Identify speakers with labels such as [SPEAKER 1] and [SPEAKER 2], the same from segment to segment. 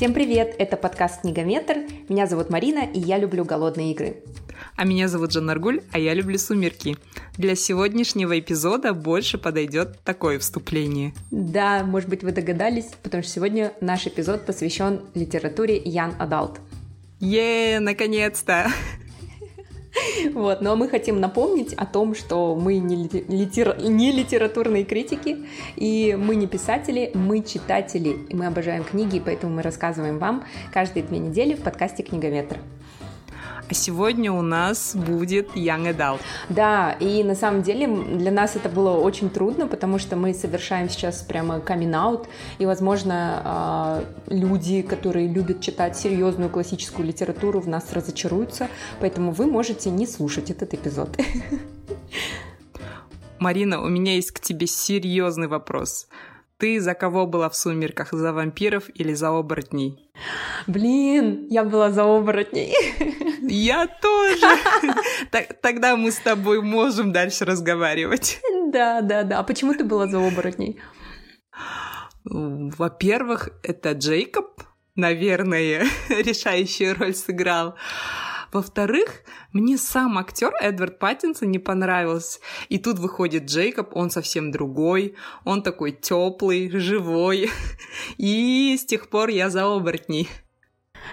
[SPEAKER 1] Всем привет! Это подкаст «Книгометр». Меня зовут Марина, и я люблю голодные игры.
[SPEAKER 2] А меня зовут Жанна а я люблю «Сумерки». Для сегодняшнего эпизода больше подойдет такое вступление.
[SPEAKER 1] Да, может быть, вы догадались, потому что сегодня наш эпизод посвящен литературе Ян Адалт.
[SPEAKER 2] Е, наконец-то!
[SPEAKER 1] Вот, но мы хотим напомнить о том, что мы не, литер... не литературные критики, и мы не писатели, мы читатели, и мы обожаем книги, поэтому мы рассказываем вам каждые две недели в подкасте «Книгометр».
[SPEAKER 2] А сегодня у нас будет Young Adult.
[SPEAKER 1] Да, и на самом деле для нас это было очень трудно, потому что мы совершаем сейчас прямо камин и, возможно, а, люди, которые любят читать серьезную классическую литературу, в нас разочаруются, поэтому вы можете не слушать этот эпизод.
[SPEAKER 2] Марина, у меня есть к тебе серьезный вопрос. Ты за кого была в «Сумерках»? За вампиров или за оборотней?
[SPEAKER 1] Блин, я была за оборотней.
[SPEAKER 2] Я тоже. Тогда мы с тобой можем дальше разговаривать.
[SPEAKER 1] Да, да, да. А почему ты была за оборотней?
[SPEAKER 2] Во-первых, это Джейкоб, наверное, решающую роль сыграл. Во-вторых, мне сам актер Эдвард Паттинсон не понравился. И тут выходит Джейкоб, он совсем другой, он такой теплый, живой. И с тех пор я за оборотней.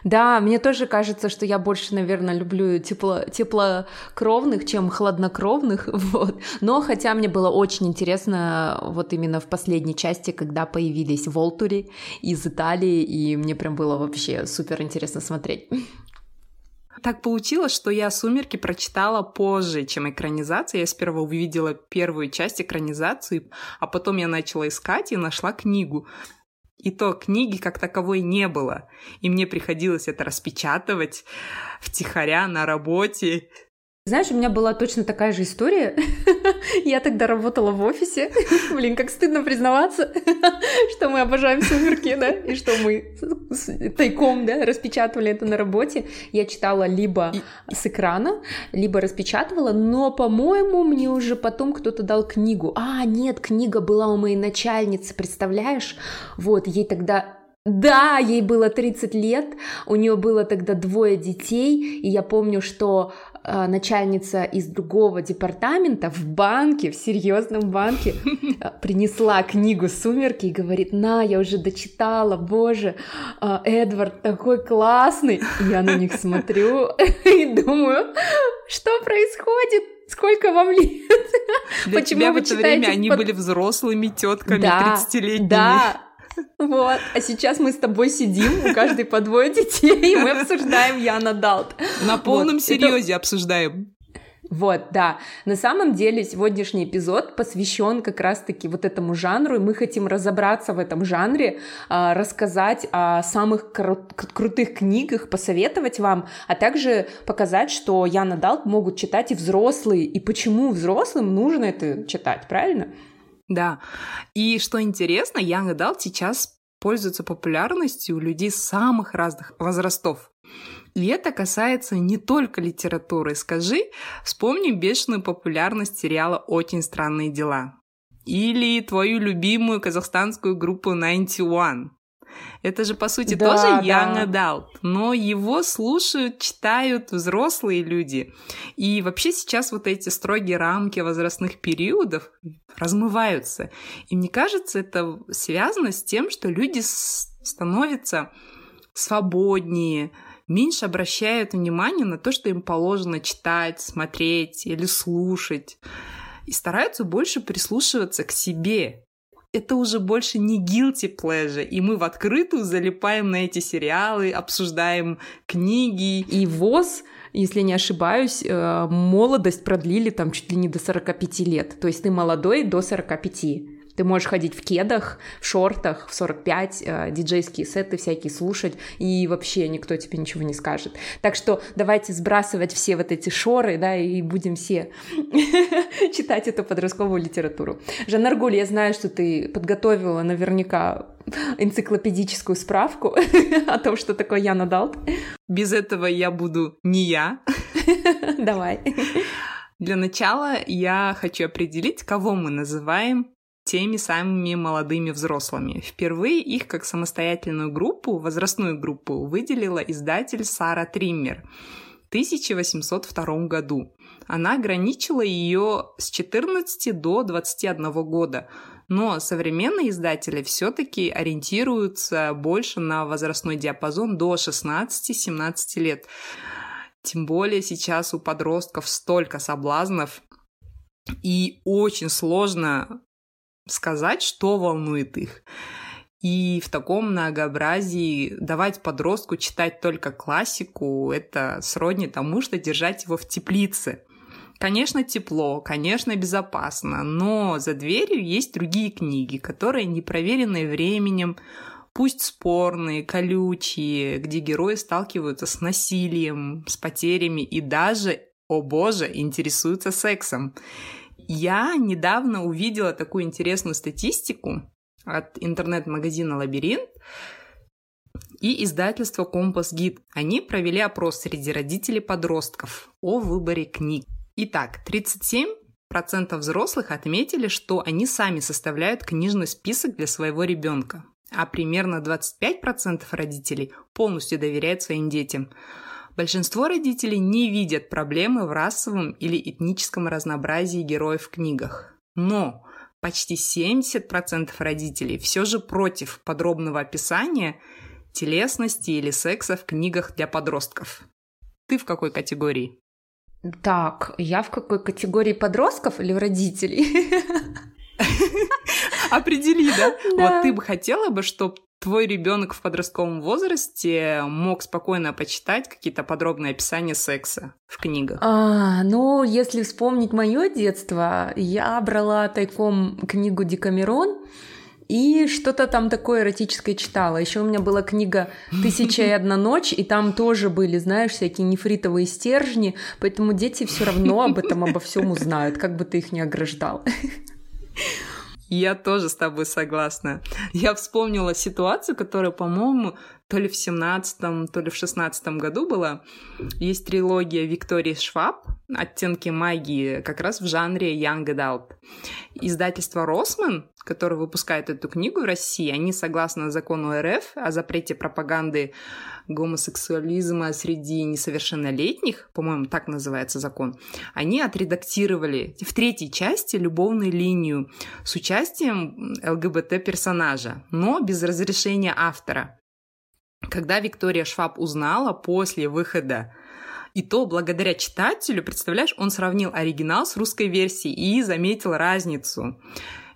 [SPEAKER 1] Да, мне тоже кажется, что я больше, наверное, люблю тепло, теплокровных, чем хладнокровных, вот. Но хотя мне было очень интересно вот именно в последней части, когда появились Волтури из Италии, и мне прям было вообще супер интересно смотреть.
[SPEAKER 2] Так получилось, что я «Сумерки» прочитала позже, чем экранизация. Я сперва увидела первую часть экранизации, а потом я начала искать и нашла книгу. И то книги как таковой не было. И мне приходилось это распечатывать втихаря на работе.
[SPEAKER 1] Знаешь, у меня была точно такая же история. Я тогда работала в офисе. Блин, как стыдно признаваться, что мы обожаем сумерки, да, и что мы тайком, да, распечатывали это на работе. Я читала либо с экрана, либо распечатывала, но, по-моему, мне уже потом кто-то дал книгу. А, нет, книга была у моей начальницы, представляешь? Вот, ей тогда да, ей было 30 лет, у нее было тогда двое детей, и я помню, что э, начальница из другого департамента в банке, в серьезном банке, э, принесла книгу «Сумерки» и говорит, на, я уже дочитала, боже, э, Эдвард такой классный. И я на них смотрю и думаю, что происходит? Сколько вам лет?
[SPEAKER 2] Для Почему тебя в это время они были взрослыми тетками да, 30-летними.
[SPEAKER 1] Да, вот. А сейчас мы с тобой сидим, у каждой по двое детей, и мы обсуждаем Яна Далт.
[SPEAKER 2] На полном вот. серьезе Это... обсуждаем.
[SPEAKER 1] Вот, да. На самом деле сегодняшний эпизод посвящен как раз-таки вот этому жанру, и мы хотим разобраться в этом жанре, а, рассказать о самых кру- крутых книгах, посоветовать вам, а также показать, что Яна Далт могут читать и взрослые, и почему взрослым нужно это читать, правильно?
[SPEAKER 2] Да. И что интересно, Young Adult сейчас пользуется популярностью у людей самых разных возрастов. И это касается не только литературы. Скажи, вспомни бешеную популярность сериала «Очень странные дела». Или твою любимую казахстанскую группу 91. Это же, по сути, да, тоже young да. adult, но его слушают, читают взрослые люди. И вообще сейчас вот эти строгие рамки возрастных периодов размываются. И мне кажется, это связано с тем, что люди становятся свободнее, меньше обращают внимание на то, что им положено читать, смотреть или слушать, и стараются больше прислушиваться к себе, это уже больше не guilty pleasure, и мы в открытую залипаем на эти сериалы, обсуждаем книги.
[SPEAKER 1] И ВОЗ если не ошибаюсь, э, молодость продлили там чуть ли не до 45 лет. То есть ты молодой до 45. Ты можешь ходить в кедах, в шортах, в 45, э, диджейские сеты всякие слушать, и вообще никто тебе ничего не скажет. Так что давайте сбрасывать все вот эти шоры, да, и будем все читать эту подростковую литературу. Жанна Аргуль, я знаю, что ты подготовила наверняка энциклопедическую справку о том, что такое Яна Далт.
[SPEAKER 2] Без этого я буду не я.
[SPEAKER 1] Давай.
[SPEAKER 2] Для начала я хочу определить, кого мы называем теми самыми молодыми взрослыми. Впервые их как самостоятельную группу, возрастную группу, выделила издатель Сара Триммер в 1802 году. Она ограничила ее с 14 до 21 года, но современные издатели все-таки ориентируются больше на возрастной диапазон до 16-17 лет. Тем более сейчас у подростков столько соблазнов, и очень сложно сказать, что волнует их. И в таком многообразии давать подростку читать только классику, это сродни тому, что держать его в теплице. Конечно, тепло, конечно, безопасно, но за дверью есть другие книги, которые не проверенные временем, пусть спорные, колючие, где герои сталкиваются с насилием, с потерями и даже, о боже, интересуются сексом. Я недавно увидела такую интересную статистику от интернет-магазина «Лабиринт», и издательство «Компас Гид». Они провели опрос среди родителей подростков о выборе книг. Итак, 37 процентов взрослых отметили, что они сами составляют книжный список для своего ребенка, а примерно 25% родителей полностью доверяют своим детям. Большинство родителей не видят проблемы в расовом или этническом разнообразии героев в книгах. Но почти 70% родителей все же против подробного описания телесности или секса в книгах для подростков. Ты в какой категории?
[SPEAKER 1] Так, я в какой категории подростков или родителей?
[SPEAKER 2] Определи, да? Вот ты бы хотела бы, чтобы твой ребенок в подростковом возрасте мог спокойно почитать какие-то подробные описания секса в книгах?
[SPEAKER 1] А, ну, если вспомнить мое детство, я брала тайком книгу Декамерон, и что-то там такое эротическое читала. Еще у меня была книга «Тысяча и одна ночь», и там тоже были, знаешь, всякие нефритовые стержни, поэтому дети все равно об этом, обо всем узнают, как бы ты их не ограждал.
[SPEAKER 2] Я тоже с тобой согласна. Я вспомнила ситуацию, которая, по-моему, то ли в семнадцатом, то ли в шестнадцатом году была. Есть трилогия Виктории Шваб «Оттенки магии», как раз в жанре Young Adult. Издательство «Росман», которое выпускает эту книгу в России, они, согласно закону РФ о запрете пропаганды гомосексуализма среди несовершеннолетних, по-моему, так называется закон, они отредактировали в третьей части любовную линию с участием ЛГБТ-персонажа, но без разрешения автора. Когда Виктория Шваб узнала после выхода и то благодаря читателю, представляешь, он сравнил оригинал с русской версией и заметил разницу.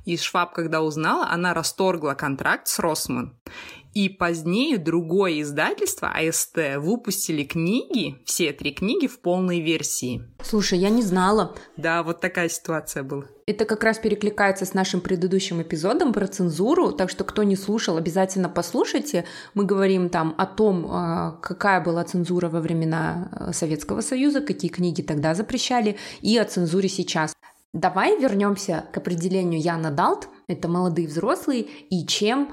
[SPEAKER 2] И Шваб, когда узнала, она расторгла контракт с Росман. И позднее другое издательство, АСТ, выпустили книги, все три книги в полной версии.
[SPEAKER 1] Слушай, я не знала.
[SPEAKER 2] Да, вот такая ситуация была.
[SPEAKER 1] Это как раз перекликается с нашим предыдущим эпизодом про цензуру, так что кто не слушал, обязательно послушайте. Мы говорим там о том, а, какая была цензура во времена э, Советского Союза, какие книги тогда запрещали, и о цензуре сейчас. Давай вернемся к определению Яна Далт. Это молодые взрослые и чем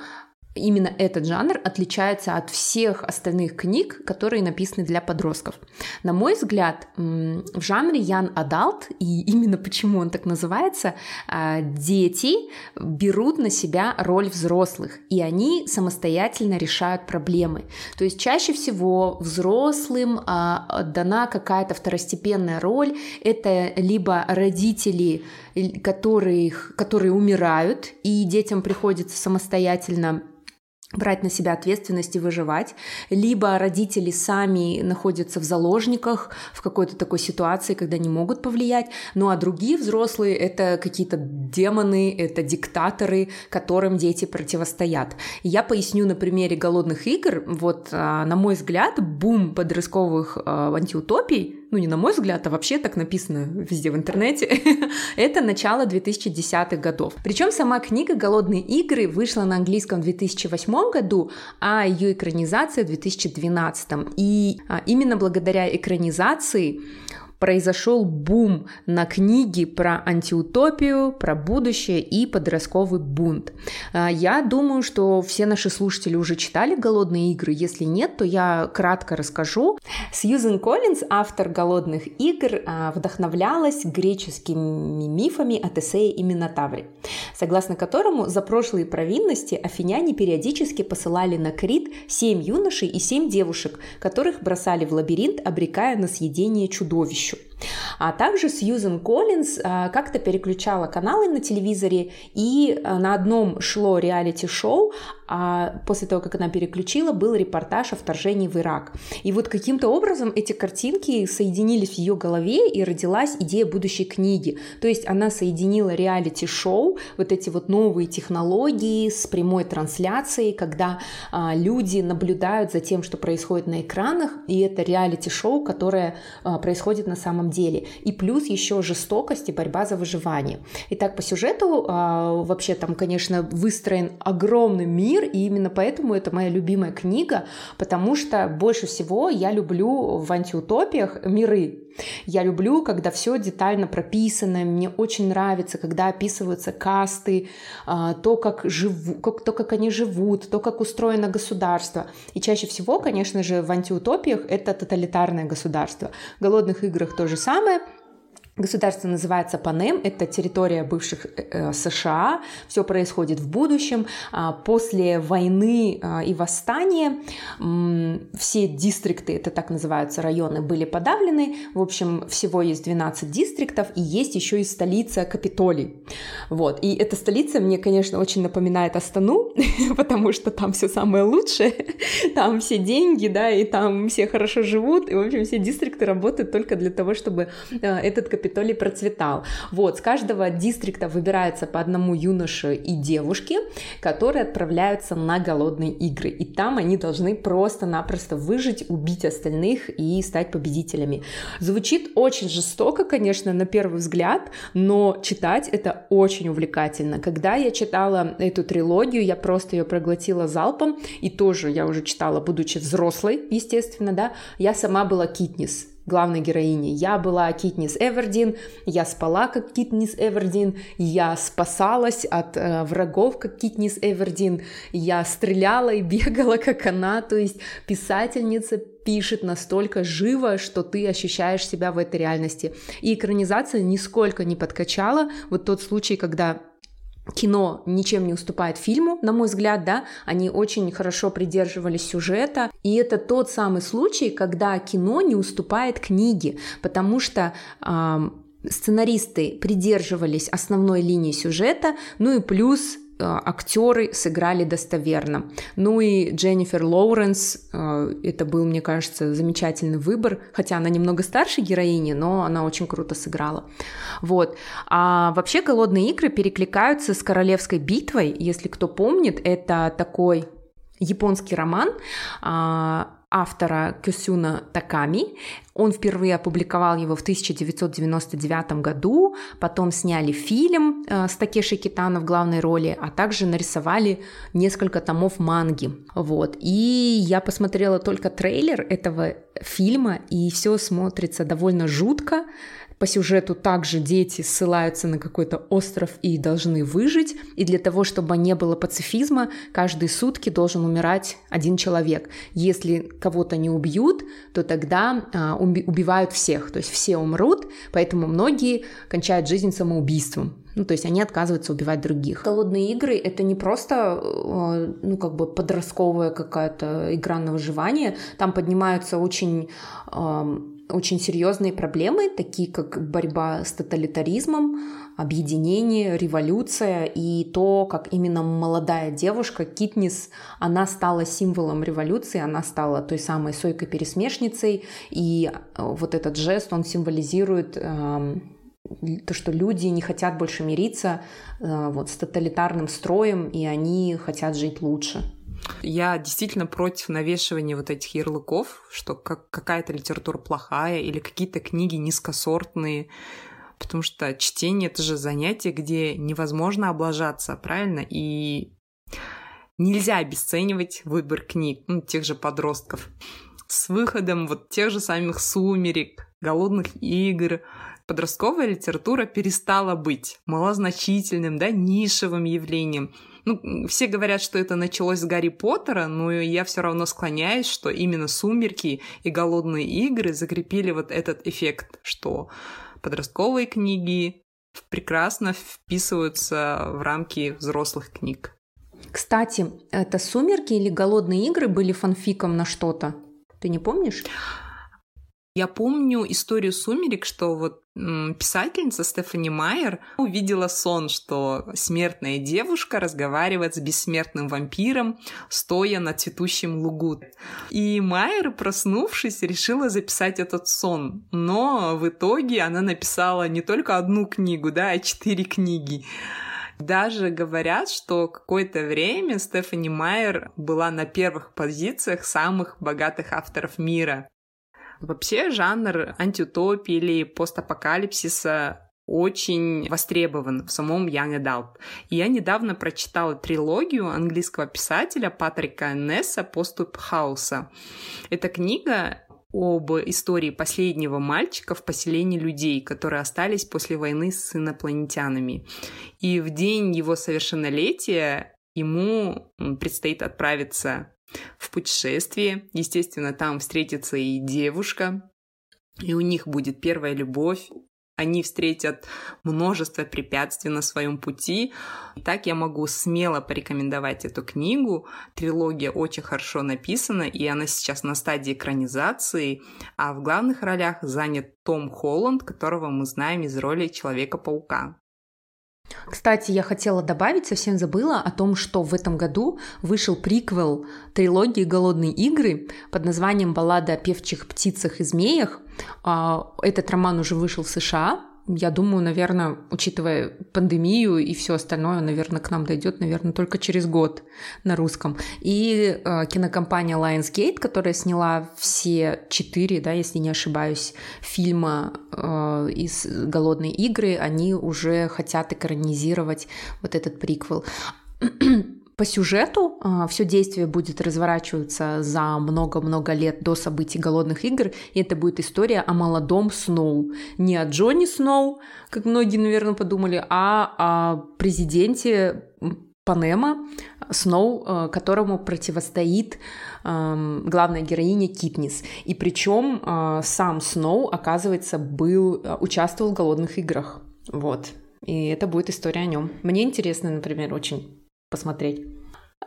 [SPEAKER 1] именно этот жанр отличается от всех остальных книг, которые написаны для подростков. На мой взгляд, в жанре Ян Адалт, и именно почему он так называется, а, дети берут на себя роль взрослых, и они самостоятельно решают проблемы. То есть чаще всего взрослым а, дана какая-то второстепенная роль, это либо родители, которые, которые умирают, и детям приходится самостоятельно брать на себя ответственность и выживать, либо родители сами находятся в заложниках в какой-то такой ситуации, когда не могут повлиять, ну а другие взрослые — это какие-то демоны, это диктаторы, которым дети противостоят. Я поясню на примере «Голодных игр». Вот, а, на мой взгляд, бум подростковых а, антиутопий ну не на мой взгляд, а вообще так написано везде в интернете, это начало 2010-х годов. Причем сама книга «Голодные игры» вышла на английском в 2008 году, а ее экранизация в 2012. И а, именно благодаря экранизации произошел бум на книги про антиутопию, про будущее и подростковый бунт. А, я думаю, что все наши слушатели уже читали «Голодные игры». Если нет, то я кратко расскажу. Сьюзен Коллинз, автор «Голодных игр», а, вдохновлялась греческими мифами о Тесее и Минотавре. согласно которому за прошлые провинности афиняне периодически посылали на Крит семь юношей и семь девушек, которых бросали в лабиринт, обрекая на съедение чудовищу. А также Сьюзен Коллинз а, как-то переключала каналы на телевизоре, и а, на одном шло реалити-шоу, а после того, как она переключила, был репортаж о вторжении в Ирак. И вот каким-то образом эти картинки соединились в ее голове, и родилась идея будущей книги. То есть она соединила реалити-шоу, вот эти вот новые технологии с прямой трансляцией, когда а, люди наблюдают за тем, что происходит на экранах, и это реалити-шоу, которое а, происходит на самом деле. И плюс еще жестокость и борьба за выживание. Итак, по сюжету а, вообще там, конечно, выстроен огромный мир, и именно поэтому это моя любимая книга, потому что больше всего я люблю в антиутопиях миры. Я люблю, когда все детально прописано, мне очень нравится, когда описываются касты, а, то, как, живу, как, то, как они живут, то, как устроено государство. И чаще всего, конечно же, в антиутопиях это тоталитарное государство. В «Голодных играх» то же самое – Государство называется Панем, это территория бывших э, э США, все происходит в будущем. А, после войны а, и восстания все дистрикты, это так называются районы, были подавлены. В общем, всего есть 12 дистриктов, и есть еще и столица Капитолий. Вот. И эта столица мне, конечно, очень напоминает Астану, потому что там все самое лучшее, там все деньги, да, и там все хорошо живут, и, в общем, все дистрикты работают только для того, чтобы э, этот Капитолий Капитолий процветал. Вот, с каждого дистрикта выбирается по одному юноше и девушке, которые отправляются на голодные игры. И там они должны просто-напросто выжить, убить остальных и стать победителями. Звучит очень жестоко, конечно, на первый взгляд, но читать это очень увлекательно. Когда я читала эту трилогию, я просто ее проглотила залпом, и тоже я уже читала, будучи взрослой, естественно, да, я сама была Китнис главной героини. Я была Китнис Эвердин, я спала как Китнис Эвердин, я спасалась от э, врагов как Китнис Эвердин, я стреляла и бегала как она, то есть писательница пишет настолько живо, что ты ощущаешь себя в этой реальности. И экранизация нисколько не подкачала. Вот тот случай, когда кино ничем не уступает фильму, на мой взгляд, да, они очень хорошо придерживались сюжета, и это тот самый случай, когда кино не уступает книге, потому что э, сценаристы придерживались основной линии сюжета, ну и плюс актеры сыграли достоверно. Ну и Дженнифер Лоуренс, э, это был, мне кажется, замечательный выбор, хотя она немного старше героини, но она очень круто сыграла. Вот. А вообще «Голодные игры» перекликаются с «Королевской битвой», если кто помнит, это такой японский роман, а, автора Кюсюна Таками. Он впервые опубликовал его в 1999 году, потом сняли фильм э, с Такеши Китано в главной роли, а также нарисовали несколько томов манги. Вот. И я посмотрела только трейлер этого фильма, и все смотрится довольно жутко, по сюжету также дети ссылаются на какой-то остров и должны выжить, и для того, чтобы не было пацифизма, каждые сутки должен умирать один человек. Если кого-то не убьют, то тогда а, убивают всех, то есть все умрут, поэтому многие кончают жизнь самоубийством. Ну, то есть они отказываются убивать других. Голодные игры — это не просто, э, ну, как бы подростковая какая-то игра на выживание. Там поднимаются очень очень серьезные проблемы, такие как борьба с тоталитаризмом, объединение, революция и то, как именно молодая девушка Китнис, она стала символом революции, она стала той самой сойкой-пересмешницей, и э, вот этот жест, он символизирует э, то, что люди не хотят больше мириться э, вот, с тоталитарным строем, и они хотят жить лучше.
[SPEAKER 2] Я действительно против навешивания вот этих ярлыков, что как, какая-то литература плохая или какие-то книги низкосортные, потому что чтение — это же занятие, где невозможно облажаться, правильно? И нельзя обесценивать выбор книг, ну, тех же подростков. С выходом вот тех же самых «Сумерек», «Голодных игр», подростковая литература перестала быть малозначительным, да, нишевым явлением — ну, все говорят, что это началось с Гарри Поттера, но я все равно склоняюсь, что именно «Сумерки» и «Голодные игры» закрепили вот этот эффект, что подростковые книги прекрасно вписываются в рамки взрослых книг.
[SPEAKER 1] Кстати, это «Сумерки» или «Голодные игры» были фанфиком на что-то? Ты не помнишь?
[SPEAKER 2] Я помню историю «Сумерек», что вот писательница Стефани Майер увидела сон, что смертная девушка разговаривает с бессмертным вампиром, стоя на цветущем лугу. И Майер, проснувшись, решила записать этот сон. Но в итоге она написала не только одну книгу, да, а четыре книги. Даже говорят, что какое-то время Стефани Майер была на первых позициях самых богатых авторов мира. Вообще жанр антиутопии или постапокалипсиса очень востребован в самом Young Adult. Я недавно прочитала трилогию английского писателя Патрика Несса «Поступ Хауса». Эта книга об истории последнего мальчика в поселении людей, которые остались после войны с инопланетянами. И в день его совершеннолетия ему предстоит отправиться в путешествие. Естественно, там встретится и девушка, и у них будет первая любовь. Они встретят множество препятствий на своем пути. Так я могу смело порекомендовать эту книгу. Трилогия очень хорошо написана, и она сейчас на стадии экранизации. А в главных ролях занят Том Холланд, которого мы знаем из роли Человека-паука.
[SPEAKER 1] Кстати, я хотела добавить, совсем забыла о том, что в этом году вышел приквел трилогии «Голодные игры» под названием «Баллада о певчих птицах и змеях». А, этот роман уже вышел в США, я думаю, наверное, учитывая пандемию и все остальное, наверное, к нам дойдет, наверное, только через год на русском. И э, кинокомпания Lionsgate, которая сняла все четыре, да, если не ошибаюсь, фильма э, из «Голодной игры», они уже хотят экранизировать вот этот приквел. По сюжету э, все действие будет разворачиваться за много-много лет до событий голодных игр, и это будет история о молодом Сноу. Не о Джонни Сноу, как многие, наверное, подумали, а о президенте Панема Сноу, э, которому противостоит главная героиня Китнис. И причем э, сам Сноу, оказывается, был, участвовал в голодных играх. Вот. И это будет история о нем. Мне интересно, например, очень посмотреть.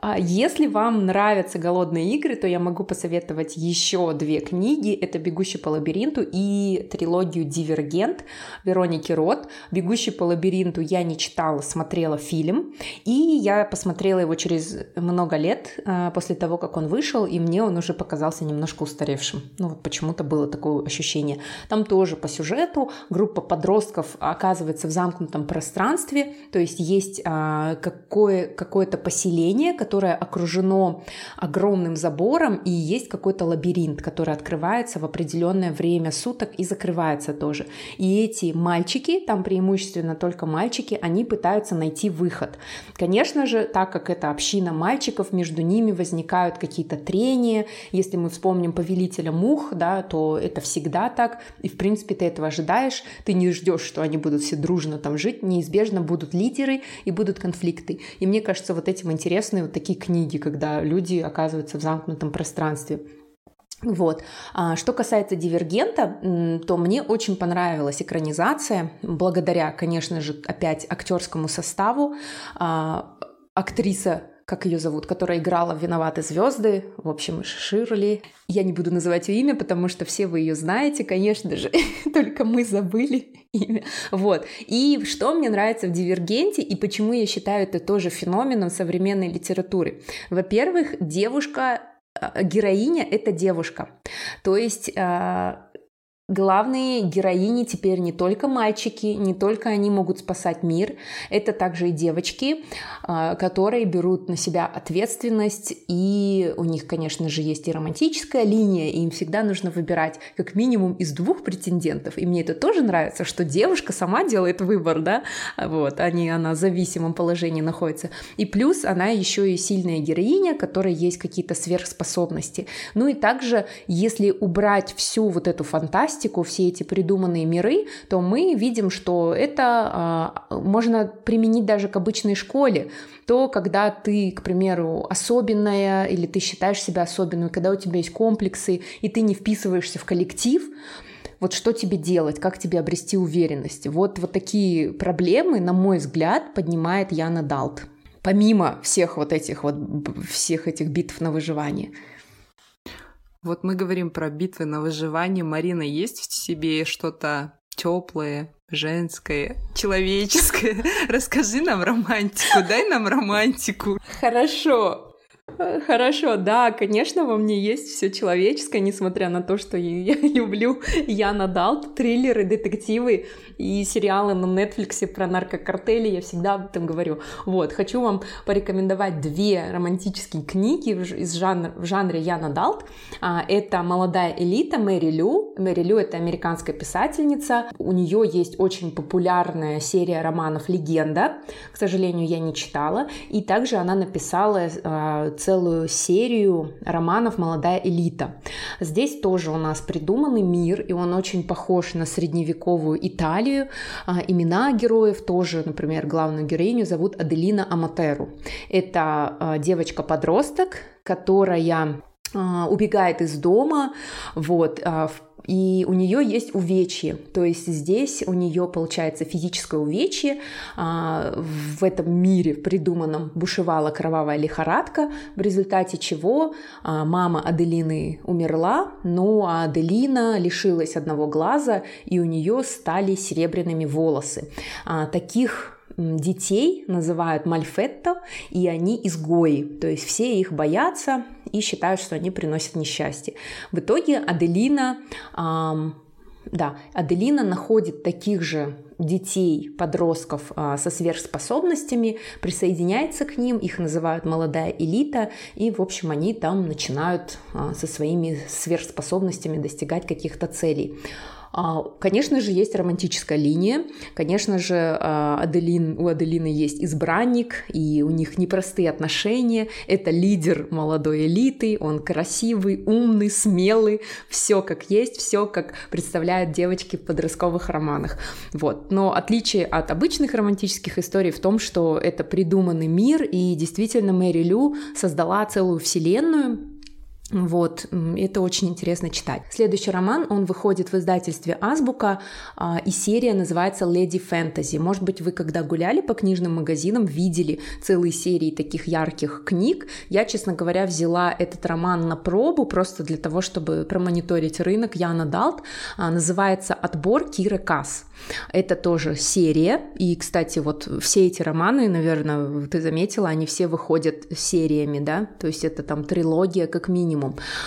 [SPEAKER 1] А если вам нравятся голодные игры, то я могу посоветовать еще две книги. Это «Бегущий по лабиринту» и трилогию «Дивергент» Вероники Рот. «Бегущий по лабиринту» я не читала, смотрела фильм. И я посмотрела его через много лет а, после того, как он вышел, и мне он уже показался немножко устаревшим. Ну вот почему-то было такое ощущение. Там тоже по сюжету группа подростков оказывается в замкнутом пространстве, то есть есть а, какое, какое-то поселение, которое окружено огромным забором, и есть какой-то лабиринт, который открывается в определенное время суток и закрывается тоже. И эти мальчики, там преимущественно только мальчики, они пытаются найти выход. Конечно же, так как это община мальчиков, между ними возникают какие-то трения. Если мы вспомним повелителя мух, да, то это всегда так. И, в принципе, ты этого ожидаешь. Ты не ждешь, что они будут все дружно там жить. Неизбежно будут лидеры и будут конфликты. И мне кажется, вот этим интересны вот такие книги, когда люди оказываются в замкнутом пространстве. Вот. А что касается «Дивергента», то мне очень понравилась экранизация, благодаря, конечно же, опять актерскому составу. А, актриса как ее зовут, которая играла в «Виноваты звезды», в общем, Ширли. Я не буду называть ее имя, потому что все вы ее знаете, конечно же, только мы забыли имя. Вот. И что мне нравится в «Дивергенте» и почему я считаю это тоже феноменом современной литературы. Во-первых, девушка э, героиня — это девушка. То есть а, Главные героини теперь не только мальчики, не только они могут спасать мир, это также и девочки, а, которые берут на себя ответственность, и у них, конечно же, есть и романтическая линия, и им всегда нужно выбирать как минимум из двух претендентов. И мне это тоже нравится, что девушка сама делает выбор, да, вот, а не она в зависимом положении находится. И плюс она еще и сильная героиня, которой есть какие-то сверхспособности. Ну и также, если убрать всю вот эту фантастику, фантастику, все эти придуманные миры, то мы видим, что это э, можно применить даже к обычной школе. То, когда ты, к примеру, особенная, или ты считаешь себя особенной, когда у тебя есть комплексы, и ты не вписываешься в коллектив, Вот что тебе делать, как тебе обрести уверенность? Вот, вот такие проблемы, на мой взгляд, поднимает Яна Далт. Помимо всех вот этих вот, всех этих битв на выживание.
[SPEAKER 2] Вот мы говорим про битвы на выживание. Марина, есть в себе что-то теплое, женское, человеческое? Расскажи нам романтику, дай нам романтику.
[SPEAKER 1] Хорошо. Хорошо, да, конечно, во мне есть все человеческое, несмотря на то, что я люблю Яна Далт, триллеры, детективы и сериалы на Netflix про наркокартели, я всегда об этом говорю. Вот, хочу вам порекомендовать две романтические книги из жанр, в жанре Яна Далт. А, это «Молодая элита» Мэри Лю. Мэри Лю — это американская писательница. У нее есть очень популярная серия романов «Легенда». К сожалению, я не читала. И также она написала а, целую серию романов «Молодая элита». Здесь тоже у нас придуманный мир, и он очень похож на средневековую Италию. А, имена героев тоже, например, главную героиню зовут Аделина Аматеру. Это а, девочка-подросток, которая а, убегает из дома, вот, в и у нее есть увечье, то есть здесь у нее получается физическое увечье, а, в этом мире придуманном бушевала кровавая лихорадка, в результате чего а, мама Аделины умерла, но Аделина лишилась одного глаза, и у нее стали серебряными волосы. А, таких детей называют мальфетто, и они изгои, то есть все их боятся и считают, что они приносят несчастье. В итоге Аделина, эм, да, Аделина находит таких же детей, подростков а, со сверхспособностями, присоединяется к ним, их называют молодая элита, и, в общем, они там начинают а, со своими сверхспособностями достигать каких-то целей. А, конечно же, есть романтическая линия. Конечно же, а, Аделин, у Аделины есть избранник, и у них непростые отношения. Это лидер молодой элиты, он красивый, умный, смелый, все как есть, все как представляют девочки в подростковых романах. Вот. Но отличие от обычных романтических историй в том, что это придуманный мир, и действительно Мэри Лю создала целую вселенную, вот, это очень интересно читать. Следующий роман, он выходит в издательстве Азбука, а, и серия называется «Леди Фэнтези». Может быть, вы когда гуляли по книжным магазинам, видели целые серии таких ярких книг. Я, честно говоря, взяла этот роман на пробу, просто для того, чтобы промониторить рынок. Яна Далт. А, называется «Отбор Киры Касс». Это тоже серия. И, кстати, вот все эти романы, наверное, ты заметила, они все выходят сериями, да? То есть это там трилогия как минимум.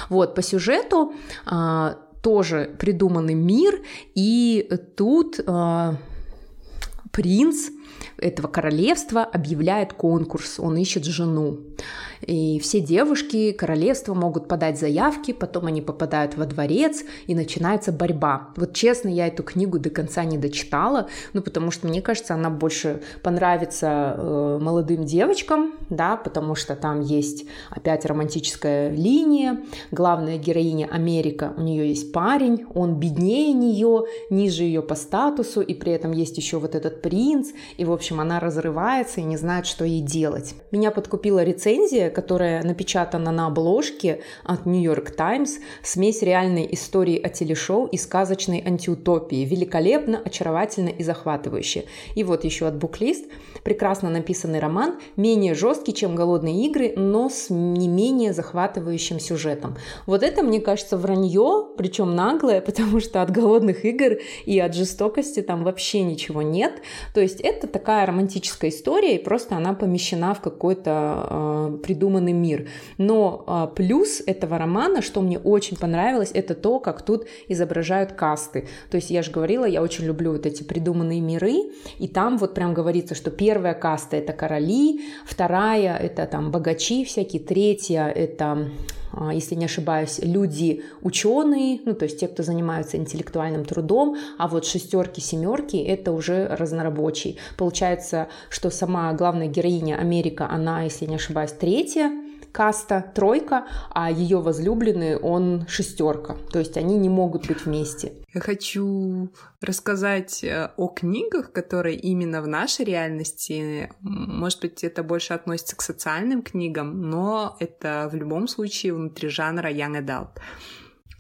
[SPEAKER 1] Вот, по сюжету а, тоже придуманный мир, и тут а, принц этого королевства объявляет конкурс, он ищет жену. И все девушки королевства могут подать заявки, потом они попадают во дворец, и начинается борьба. Вот честно, я эту книгу до конца не дочитала, ну потому что мне кажется, она больше понравится э, молодым девочкам, да, потому что там есть опять романтическая линия, главная героиня Америка, у нее есть парень, он беднее нее, ниже ее по статусу, и при этом есть еще вот этот принц, и в общем она разрывается и не знает, что ей делать. Меня подкупила рецензия, которая напечатана на обложке от New York Times, смесь реальной истории о телешоу и сказочной антиутопии. Великолепно, очаровательно и захватывающе. И вот еще от Буклист. Прекрасно написанный роман, менее жесткий, чем «Голодные игры», но с не менее захватывающим сюжетом. Вот это, мне кажется, вранье, причем наглое, потому что от «Голодных игр» и от жестокости там вообще ничего нет. То есть это такая романтическая история, и просто она помещена в какой-то э, придуманный мир. Но э, плюс этого романа, что мне очень понравилось, это то, как тут изображают касты. То есть я же говорила, я очень люблю вот эти придуманные миры, и там вот прям говорится, что Первая каста – это короли, вторая – это там богачи всякие, третья – это если не ошибаюсь, люди ученые, ну то есть те, кто занимаются интеллектуальным трудом, а вот шестерки, семерки это уже разнорабочие. Получается, что сама главная героиня Америка, она, если не ошибаюсь, третья, каста тройка, а ее возлюбленный он шестерка. То есть они не могут быть вместе.
[SPEAKER 2] Я хочу рассказать э, о книгах, которые именно в нашей реальности, может быть, это больше относится к социальным книгам, но это в любом случае внутри жанра Young Adult.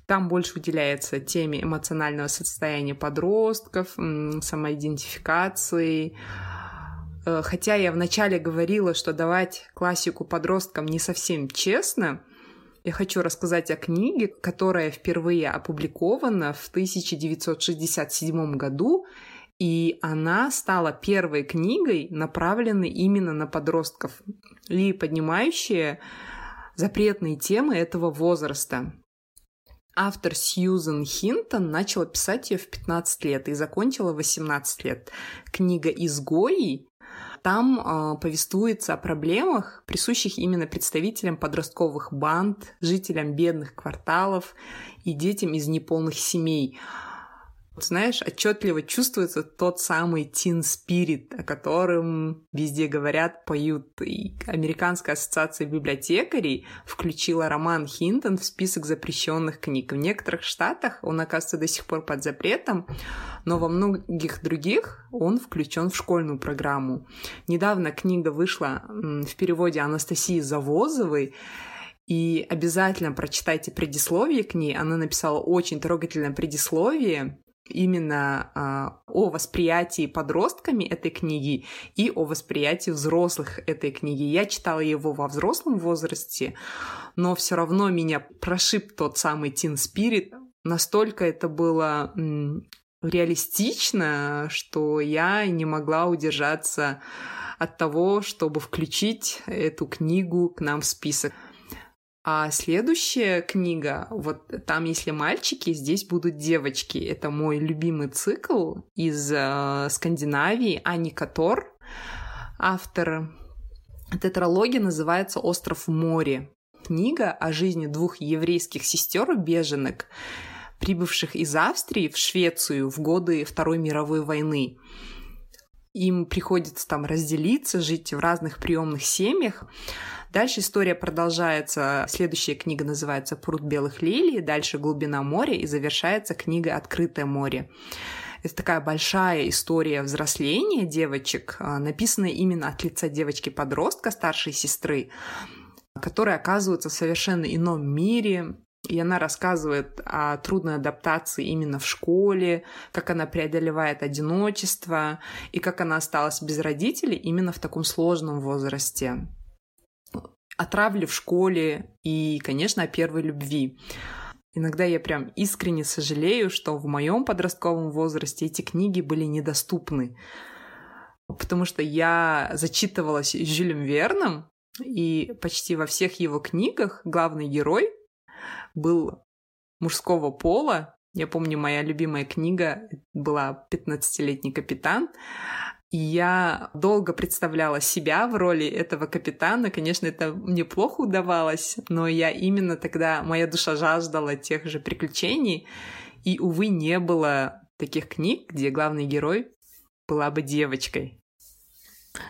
[SPEAKER 2] Там больше уделяется теме эмоционального состояния подростков, самоидентификации. Э, хотя я вначале говорила, что давать классику подросткам не совсем честно, я хочу рассказать о книге, которая впервые опубликована в 1967 году, и она стала первой книгой, направленной именно на подростков и поднимающей запретные темы этого возраста. Автор Сьюзен Хинтон начала писать ее в 15 лет и закончила в 18 лет. Книга «Изгои» там э, повествуется о проблемах, присущих именно представителям подростковых банд, жителям бедных кварталов и детям из неполных семей. Знаешь, отчетливо чувствуется тот самый teen spirit, о котором везде говорят, поют. И Американская ассоциация библиотекарей включила роман Хинтон в список запрещенных книг. В некоторых штатах он, оказывается, до сих пор под запретом, но во многих других он включен в школьную программу. Недавно книга вышла в переводе Анастасии Завозовой, и обязательно прочитайте предисловие к ней. Она написала очень трогательное предисловие, именно а, о восприятии подростками этой книги и о восприятии взрослых этой книги. Я читала его во взрослом возрасте, но все равно меня прошиб тот самый Teen Spirit. Настолько это было м, реалистично, что я не могла удержаться от того, чтобы включить эту книгу к нам в список. А следующая книга, вот там, если мальчики, здесь будут девочки. Это мой любимый цикл из э, Скандинавии, Ани Котор. Автор тетралогии называется «Остров в море». Книга о жизни двух еврейских сестер-беженок, прибывших из Австрии в Швецию в годы Второй мировой войны. Им приходится там разделиться, жить в разных приемных семьях. Дальше история продолжается. Следующая книга называется «Пруд белых лилий», дальше «Глубина моря» и завершается книга «Открытое море». Это такая большая история взросления девочек, а, написанная именно от лица девочки-подростка, старшей сестры, которая оказывается в совершенно ином мире, и она рассказывает о трудной адаптации именно в школе, как она преодолевает одиночество и как она осталась без родителей именно в таком сложном возрасте о травле в школе и, конечно, о первой любви. Иногда я прям искренне сожалею, что в моем подростковом возрасте эти книги были недоступны, потому что я зачитывалась Жюлем Верном, и почти во всех его книгах главный герой был мужского пола. Я помню, моя любимая книга была «15-летний капитан», я долго представляла себя в роли этого капитана. Конечно, это мне плохо удавалось, но я именно тогда, моя душа жаждала тех же приключений. И, увы, не было таких книг, где главный герой была бы девочкой.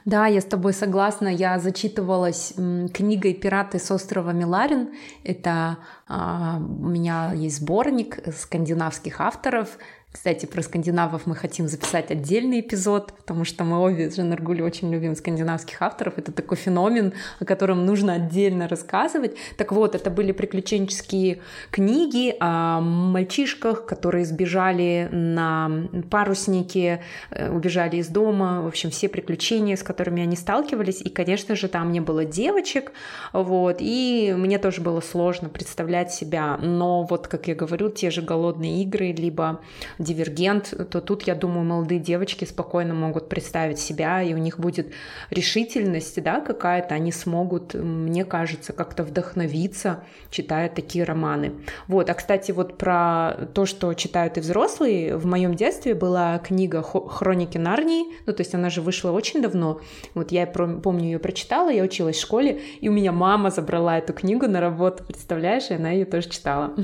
[SPEAKER 1] Да, я с тобой согласна. Я зачитывалась книгой «Пираты с острова Миларин». Это а, у меня есть сборник скандинавских авторов. Кстати, про скандинавов мы хотим записать отдельный эпизод, потому что мы обе с Жанаргули очень любим скандинавских авторов. Это такой феномен, о котором нужно отдельно рассказывать. Так вот, это были приключенческие книги о мальчишках, которые сбежали на паруснике, э, убежали из дома. В общем, все приключения, с которыми они сталкивались. И, конечно же, там не было девочек. Вот, и мне тоже было сложно представлять себя. Но вот, как я говорю, те же голодные игры, либо дивергент, то тут, я думаю, молодые девочки спокойно могут представить себя, и у них будет решительность, да, какая-то, они смогут, мне кажется, как-то вдохновиться, читая такие романы. Вот, а, кстати, вот про то, что читают и взрослые, в моем детстве была книга «Хроники Нарнии», ну, то есть она же вышла очень давно, вот я помню ее прочитала, я училась в школе, и у меня мама забрала эту книгу на работу, представляешь, и она ее тоже читала.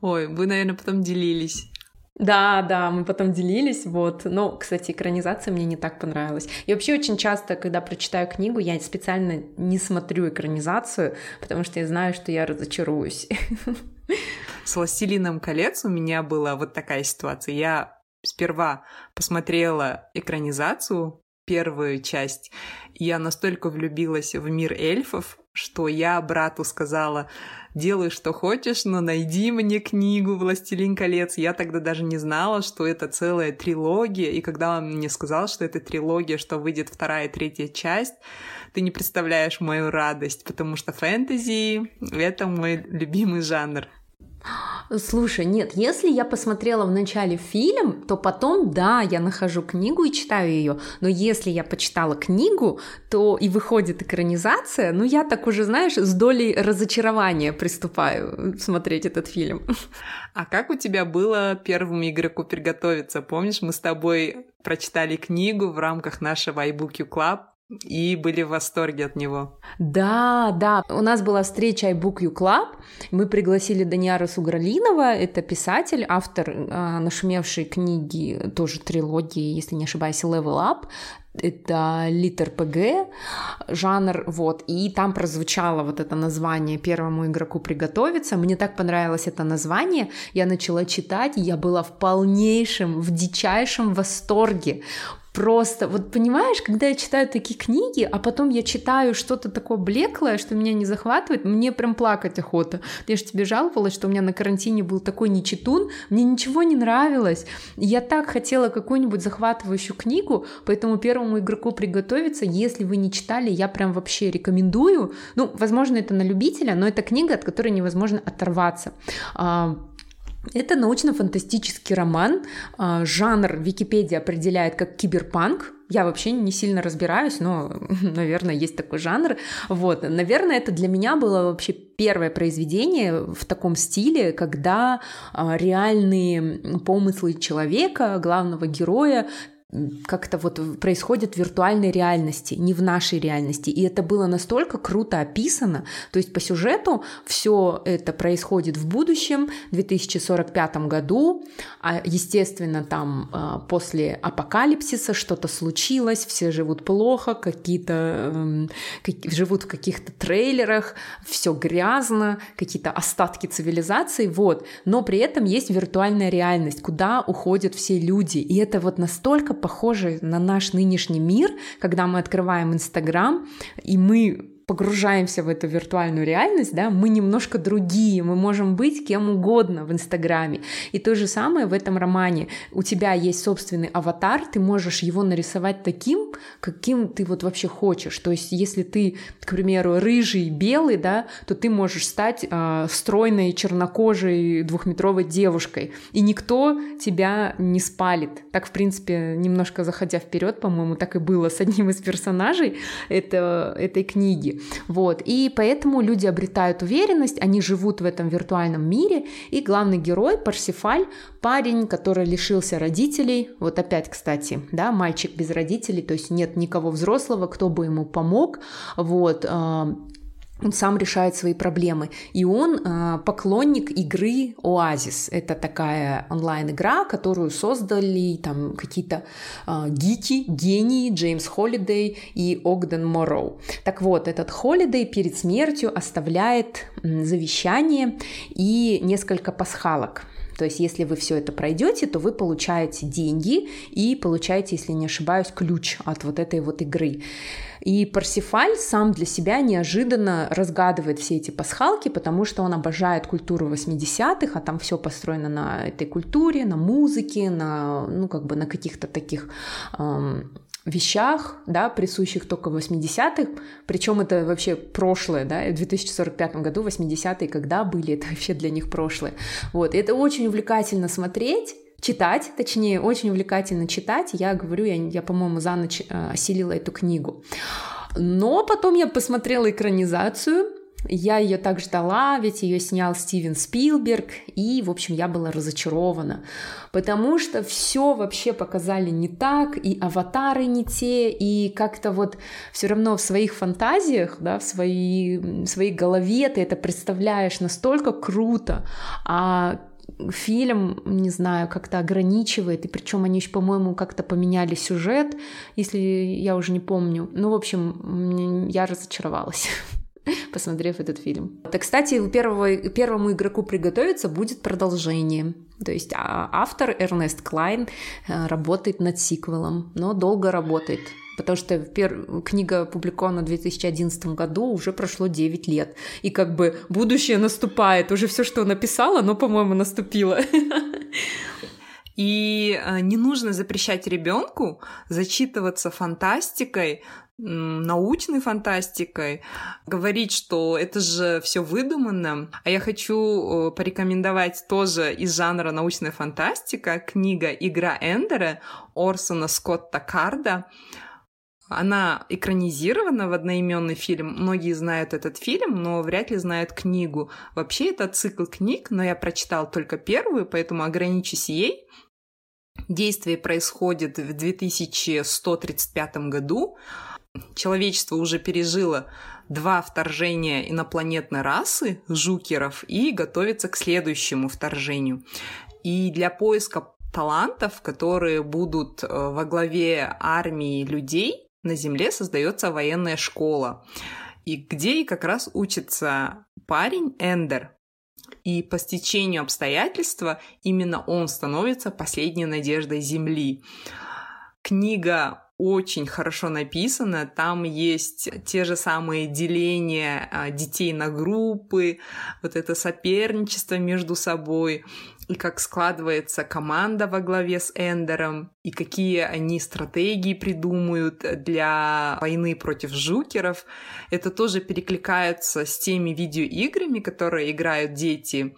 [SPEAKER 2] Ой, вы, наверное, потом делились.
[SPEAKER 1] Да, да, мы потом делились, вот. Но, кстати, экранизация мне не так понравилась. И вообще очень часто, когда прочитаю книгу, я специально не смотрю экранизацию, потому что я знаю, что я разочаруюсь.
[SPEAKER 2] С «Властелином колец» у меня была вот такая ситуация. Я сперва посмотрела экранизацию первую часть. Я настолько влюбилась в мир эльфов, что я брату сказала, делай что хочешь, но найди мне книгу «Властелин колец». Я тогда даже не знала, что это целая трилогия, и когда он мне сказал, что это трилогия, что выйдет вторая и третья часть, ты не представляешь мою радость, потому что фэнтези — это мой любимый жанр.
[SPEAKER 1] Слушай, нет, если я посмотрела в начале фильм, то потом, да, я нахожу книгу и читаю ее. Но если я почитала книгу, то и выходит экранизация, ну я так уже, знаешь, с долей разочарования приступаю смотреть этот фильм.
[SPEAKER 2] А как у тебя было первому игроку приготовиться? Помнишь, мы с тобой прочитали книгу в рамках нашего iBook Club, и были в восторге от него.
[SPEAKER 1] Да, да. У нас была встреча iBook You Club. Мы пригласили Даниара Сугралинова, это писатель, автор э, нашумевшей книги, тоже трилогии, если не ошибаюсь, Level Up это литер ПГ жанр, вот, и там прозвучало вот это название первому игроку приготовиться, мне так понравилось это название, я начала читать, и я была в полнейшем, в дичайшем восторге, просто, вот понимаешь, когда я читаю такие книги, а потом я читаю что-то такое блеклое, что меня не захватывает, мне прям плакать охота. Я же тебе жаловалась, что у меня на карантине был такой нечитун, мне ничего не нравилось. Я так хотела какую-нибудь захватывающую книгу, поэтому первому игроку приготовиться, если вы не читали, я прям вообще рекомендую. Ну, возможно, это на любителя, но это книга, от которой невозможно оторваться. Это научно-фантастический роман. А, жанр Википедия определяет как киберпанк. Я вообще не сильно разбираюсь, но, наверное, есть такой жанр. Вот, наверное, это для меня было вообще первое произведение в таком стиле, когда а, реальные помыслы человека, главного героя, как-то вот происходит в виртуальной реальности, не в нашей реальности. И это было настолько круто описано. То есть по сюжету все это происходит в будущем, в 2045 году. А, естественно, там а, после апокалипсиса что-то случилось, все живут плохо, какие-то эм, как, живут в каких-то трейлерах, все грязно, какие-то остатки цивилизации, вот. Но при этом есть виртуальная реальность, куда уходят все люди. И это вот настолько похожи на наш нынешний мир, когда мы открываем Инстаграм, и мы погружаемся в эту виртуальную реальность, да, мы немножко другие, мы можем быть кем угодно в Инстаграме. И то же самое в этом романе. У тебя есть собственный аватар, ты можешь его нарисовать таким, каким ты вот вообще хочешь. То есть, если ты, к примеру, рыжий, белый, да, то ты можешь стать э, стройной, чернокожей, двухметровой девушкой, и никто тебя не спалит. Так, в принципе, немножко заходя вперед, по-моему, так и было с одним из персонажей это, этой книги. Вот. И поэтому люди обретают уверенность, они живут в этом виртуальном мире, и главный герой Парсифаль, парень, который лишился родителей, вот опять, кстати, да, мальчик без родителей, то есть нет никого взрослого, кто бы ему помог, вот, а, он сам решает свои проблемы. И он э, поклонник игры Оазис. Это такая онлайн-игра, которую создали там какие-то э, гики, гении, Джеймс Холлидей и Огден Морроу. Так вот, этот Холлидей перед смертью оставляет завещание и несколько пасхалок. То есть, если вы все это пройдете, то вы получаете деньги и получаете, если не ошибаюсь, ключ от вот этой вот игры. И Парсифаль сам для себя неожиданно разгадывает все эти пасхалки, потому что он обожает культуру 80-х, а там все построено на этой культуре, на музыке, на, ну, как бы на каких-то таких эм, вещах, да, присущих только в 80-х, причем это вообще прошлое, да, в 2045 году 80-е, когда были, это вообще для них прошлое. Вот, и это очень увлекательно смотреть, читать, точнее, очень увлекательно читать. Я говорю, я, я по-моему, за ночь э, осилила эту книгу. Но потом я посмотрела экранизацию, я ее так ждала, ведь ее снял Стивен Спилберг, и, в общем, я была разочарована, потому что все вообще показали не так, и аватары не те, и как-то вот все равно в своих фантазиях, да, в своей, в своей голове ты это представляешь настолько круто, а фильм, не знаю, как-то ограничивает, и причем они еще, по-моему, как-то поменяли сюжет, если я уже не помню. Ну, в общем, я разочаровалась посмотрев этот фильм. Так, кстати, первого, первому игроку приготовиться будет продолжение. То есть а, автор Эрнест Клайн э, работает над сиквелом, но долго работает. потому что пер... книга опубликована в 2011 году, уже прошло 9 лет. И как бы будущее наступает, уже все, что написала, но, по-моему, наступило.
[SPEAKER 2] И э, не нужно запрещать ребенку зачитываться фантастикой, научной фантастикой, говорить, что это же все выдумано. А я хочу э, порекомендовать тоже из жанра научная фантастика книга «Игра Эндера» Орсона Скотта Карда. Она экранизирована в одноименный фильм. Многие знают этот фильм, но вряд ли знают книгу. Вообще это цикл книг, но я прочитал только первую, поэтому ограничусь ей. Действие происходит в 2135 году. Человечество уже пережило два вторжения инопланетной расы, жукеров, и готовится к следующему вторжению. И для поиска талантов, которые будут э, во главе армии людей, на Земле создается военная школа, и где и как раз учится парень Эндер, и по стечению обстоятельства именно он становится последней надеждой Земли. Книга очень хорошо написана, там есть те же самые деления а, детей на группы, вот это соперничество между собой, и как складывается команда во главе с Эндером, и какие они стратегии придумают для войны против жукеров. Это тоже перекликается с теми видеоиграми, которые играют дети.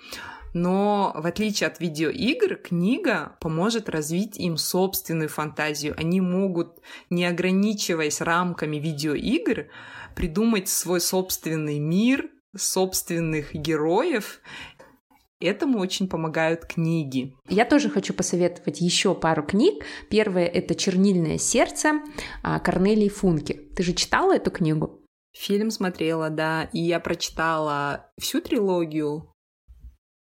[SPEAKER 2] Но в отличие от видеоигр, книга поможет развить им собственную фантазию. Они могут, не ограничиваясь рамками видеоигр, придумать свой собственный мир, собственных героев Этому очень помогают книги.
[SPEAKER 1] Я тоже хочу посоветовать еще пару книг. Первое это «Чернильное сердце» Корнелии Функи. Ты же читала эту книгу?
[SPEAKER 2] Фильм смотрела, да, и я прочитала всю трилогию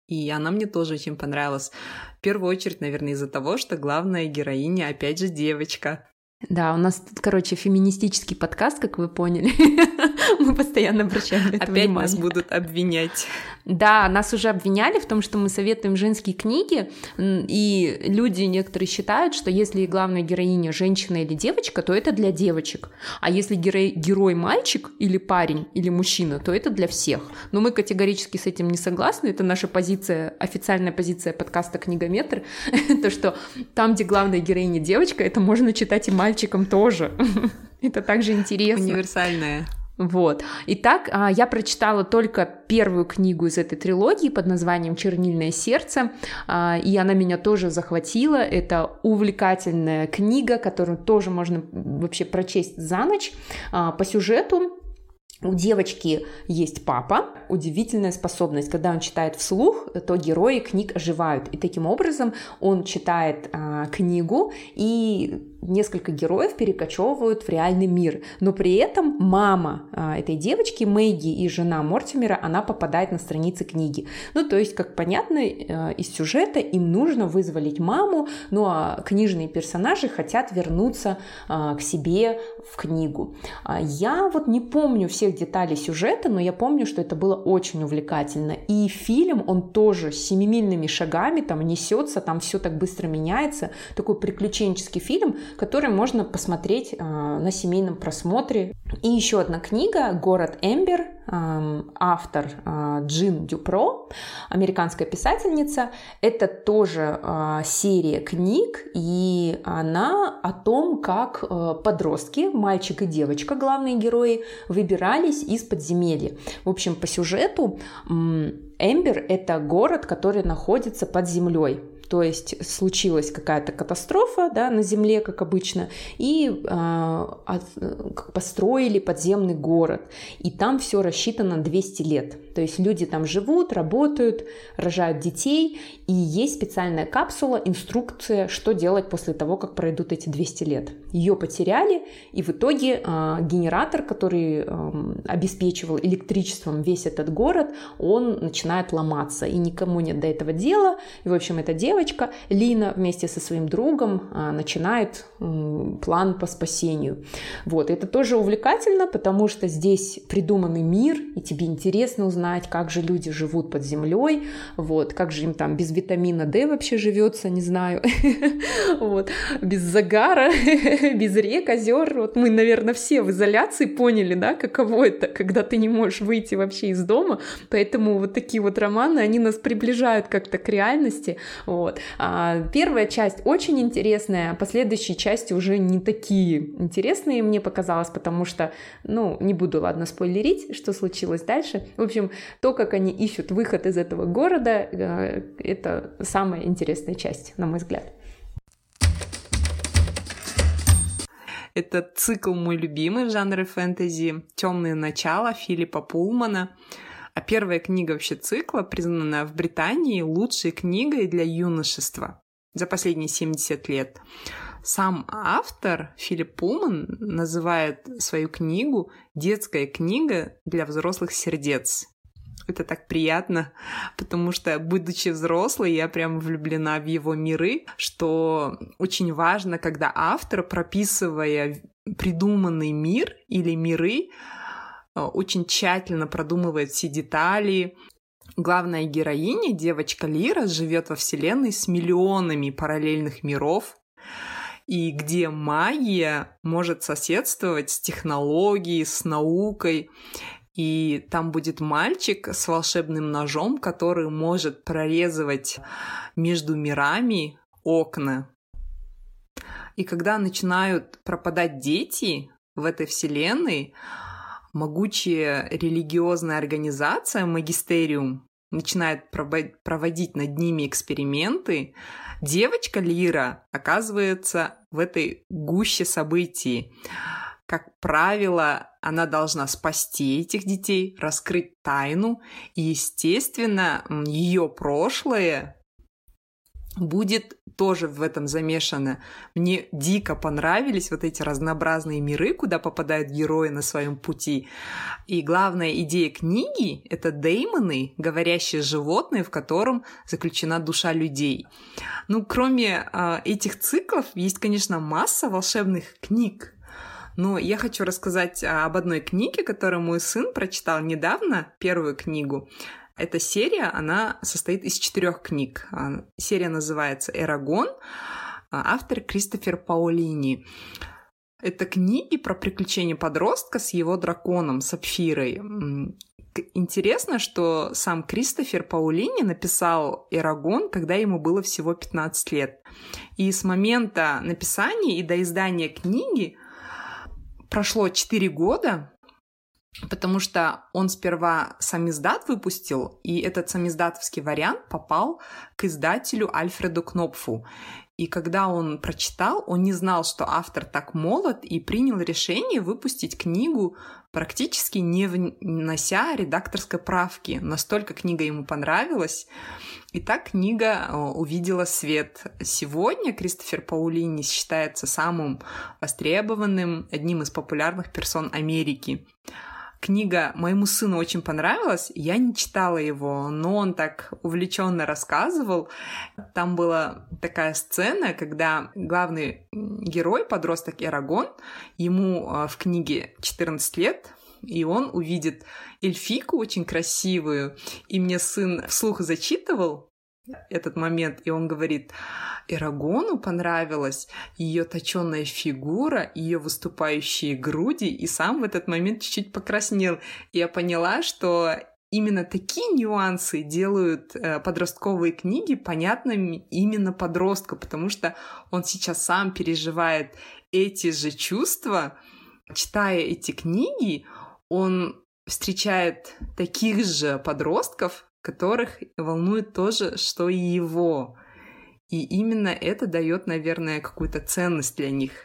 [SPEAKER 2] и она мне тоже очень понравилась. В первую очередь, наверное, из-за того, что главная героиня, опять же, девочка.
[SPEAKER 1] Да, у нас тут, короче, феминистический подкаст, как вы поняли. Мы постоянно обращаем на это
[SPEAKER 2] Опять
[SPEAKER 1] внимание.
[SPEAKER 2] нас будут обвинять.
[SPEAKER 1] Да, нас уже обвиняли в том, что мы советуем женские книги, и люди некоторые считают, что если главная героиня женщина или девочка, то это для девочек, а если герой, герой мальчик или парень или мужчина, то это для всех. Но мы категорически с этим не согласны, это наша позиция, официальная позиция подкаста «Книгометр», то, что там, где главная героиня девочка, это можно читать и мальчикам тоже. Это также интересно.
[SPEAKER 2] Универсальная.
[SPEAKER 1] Вот. Итак, а, я прочитала только первую книгу из этой трилогии под названием «Чернильное сердце», а, и она меня тоже захватила. Это увлекательная книга, которую тоже можно вообще прочесть за ночь. А, по сюжету у девочки есть папа, удивительная способность, когда он читает вслух, то герои книг оживают. И таким образом он читает а, книгу, и несколько героев перекочевывают в реальный мир. Но при этом мама а, этой девочки, Мэгги и жена Мортимера, она попадает на страницы книги. Ну, то есть, как понятно а, из сюжета, им нужно вызволить маму, ну а книжные персонажи хотят вернуться а, к себе в книгу. А, я вот не помню всех деталей сюжета, но я помню, что это было очень увлекательно. И фильм, он тоже семимильными шагами там несется, там все так быстро меняется. Такой приключенческий фильм, который можно посмотреть э, на семейном просмотре. И еще одна книга «Город Эмбер», э, автор э, Джин Дюпро, американская писательница. Это тоже э, серия книг, и она о том, как подростки, мальчик и девочка, главные герои, выбирались из подземелья. В общем, по сюжету Эмбер — это город, который находится под землей то есть случилась какая-то катастрофа да, на Земле, как обычно, и э, построили подземный город, и там все рассчитано 200 лет. То есть люди там живут, работают, рожают детей, и есть специальная капсула, инструкция, что делать после того, как пройдут эти 200 лет. Ее потеряли, и в итоге э, генератор, который э, обеспечивал электричеством весь этот город, он начинает ломаться, и никому нет до этого дела, и, в общем, эта девочка Лина вместе со своим другом а, начинает план по спасению. Вот, это тоже увлекательно, потому что здесь придуманный мир, и тебе интересно узнать, как же люди живут под землей, вот, как же им там без витамина D вообще живется, не знаю, вот, без загара, без рек, озер. Вот мы, наверное, все в изоляции поняли, да, каково это, когда ты не можешь выйти вообще из дома, поэтому вот такие вот романы, они нас приближают как-то к реальности, вот. А первая часть очень интересная, а последующие части уже не такие интересные мне показалось, потому что, ну, не буду, ладно, спойлерить, что случилось дальше. В общем, то, как они ищут выход из этого города, э, это самая интересная часть, на мой взгляд.
[SPEAKER 2] Это цикл мой любимый в жанре фэнтези «Темные начала» Филиппа Пулмана. А первая книга вообще цикла признана в Британии лучшей книгой для юношества за последние 70 лет. Сам автор Филипп Пулман называет свою книгу «Детская книга для взрослых сердец». Это так приятно, потому что, будучи взрослой, я прям влюблена в его миры, что очень важно, когда автор, прописывая придуманный мир или миры, э, очень тщательно продумывает все детали, Главная героиня, девочка Лира, живет во вселенной с миллионами параллельных миров, и где магия может соседствовать с технологией, с наукой. И там будет мальчик с волшебным ножом, который может прорезывать между мирами окна. И когда начинают пропадать дети в этой вселенной, могучая религиозная организация, магистериум, начинает проводить над ними эксперименты, девочка Лира оказывается в этой гуще событий. Как правило, она должна спасти этих детей, раскрыть тайну, и, естественно, ее прошлое будет тоже в этом замешано. Мне дико понравились вот эти разнообразные миры, куда попадают герои на своем пути. И главная идея книги — это деймоны, говорящие животные, в котором заключена душа людей. Ну, кроме э, этих циклов, есть, конечно, масса волшебных книг, но я хочу рассказать об одной книге, которую мой сын прочитал недавно, первую книгу. Эта серия, она состоит из четырех книг. А, серия называется «Эрагон», а, автор Кристофер Паулини. Это книги про приключения подростка с его драконом, Сапфирой. Интересно, что сам Кристофер Паулини написал «Эрагон», когда ему было всего 15 лет. И с момента написания и до издания книги прошло 4 года, потому что он сперва самиздат выпустил, и этот самиздатовский вариант попал к издателю Альфреду Кнопфу. И когда он прочитал, он не знал, что автор так молод, и принял решение выпустить книгу, практически не внося редакторской правки. Настолько книга ему понравилась. И так книга э, увидела свет. Сегодня Кристофер Паулини считается самым востребованным, одним из популярных персон Америки. Книга моему сыну очень понравилась. Я не читала его, но он так увлеченно рассказывал. Там была такая сцена, когда главный герой, подросток Эрагон, ему а, в книге 14 лет, и он увидит эльфику очень красивую. И мне сын вслух зачитывал этот момент, и он говорит, Эрагону понравилась ее точенная фигура, ее выступающие груди, и сам в этот момент чуть-чуть покраснел. И я поняла, что именно такие нюансы делают э, подростковые книги понятными именно подростку, потому что он сейчас сам переживает эти же чувства. Читая эти книги, он встречает таких же подростков, которых волнует тоже, что и его. И именно это дает, наверное, какую-то ценность для них.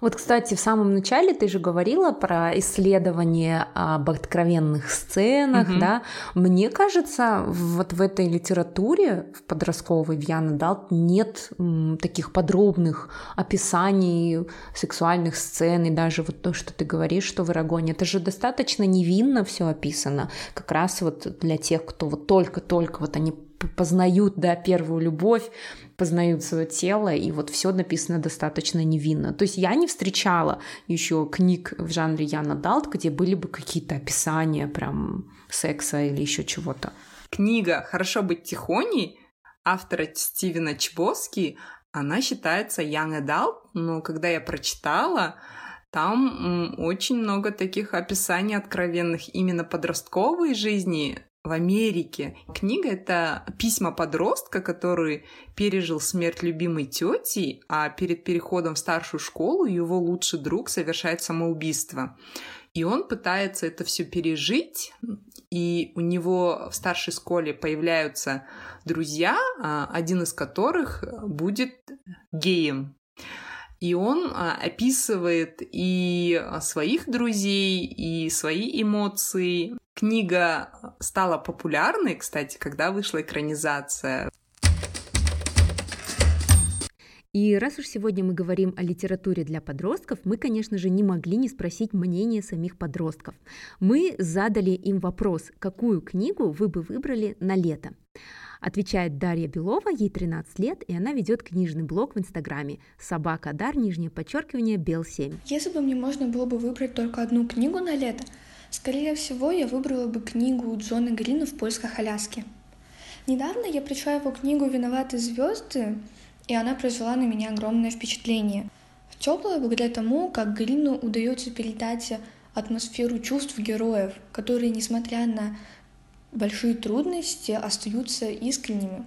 [SPEAKER 1] Вот, кстати, в самом начале ты же говорила про исследование об откровенных сценах, угу. да. Мне кажется, вот в этой литературе, в подростковой, в Яна Далт, нет м, таких подробных описаний сексуальных сцен, и даже вот то, что ты говоришь, что в Ирагоне, это же достаточно невинно все описано, как раз вот для тех, кто вот только-только вот они познают, да, первую любовь, познают свое тело, и вот все написано достаточно невинно. То есть я не встречала еще книг в жанре Яна Далт, где были бы какие-то описания прям секса или еще чего-то.
[SPEAKER 2] Книга «Хорошо быть тихоней» автора Стивена Чбоски, она считается young adult, но когда я прочитала, там очень много таких описаний откровенных именно подростковой жизни в Америке. Книга — это письма подростка, который пережил смерть любимой тети, а перед переходом в старшую школу его лучший друг совершает самоубийство. И он пытается это все пережить, и у него в старшей школе появляются друзья, а, один из которых будет геем. И он а, описывает и своих друзей, и свои эмоции. Книга стала популярной, кстати, когда вышла экранизация.
[SPEAKER 1] И раз уж сегодня мы говорим о литературе для подростков, мы, конечно же, не могли не спросить мнение самих подростков. Мы задали им вопрос, какую книгу вы бы выбрали на лето. Отвечает Дарья Белова, ей 13 лет, и она ведет книжный блог в Инстаграме «Собака Дар», нижнее подчеркивание, Бел 7.
[SPEAKER 3] Если бы мне можно было бы выбрать только одну книгу на лето, скорее всего, я выбрала бы книгу Джона Грина «В поисках Аляски». Недавно я прочла его книгу «Виноваты звезды», и она произвела на меня огромное впечатление. Теплое благодаря тому, как Грину удается передать атмосферу чувств героев, которые, несмотря на большие трудности остаются искренними.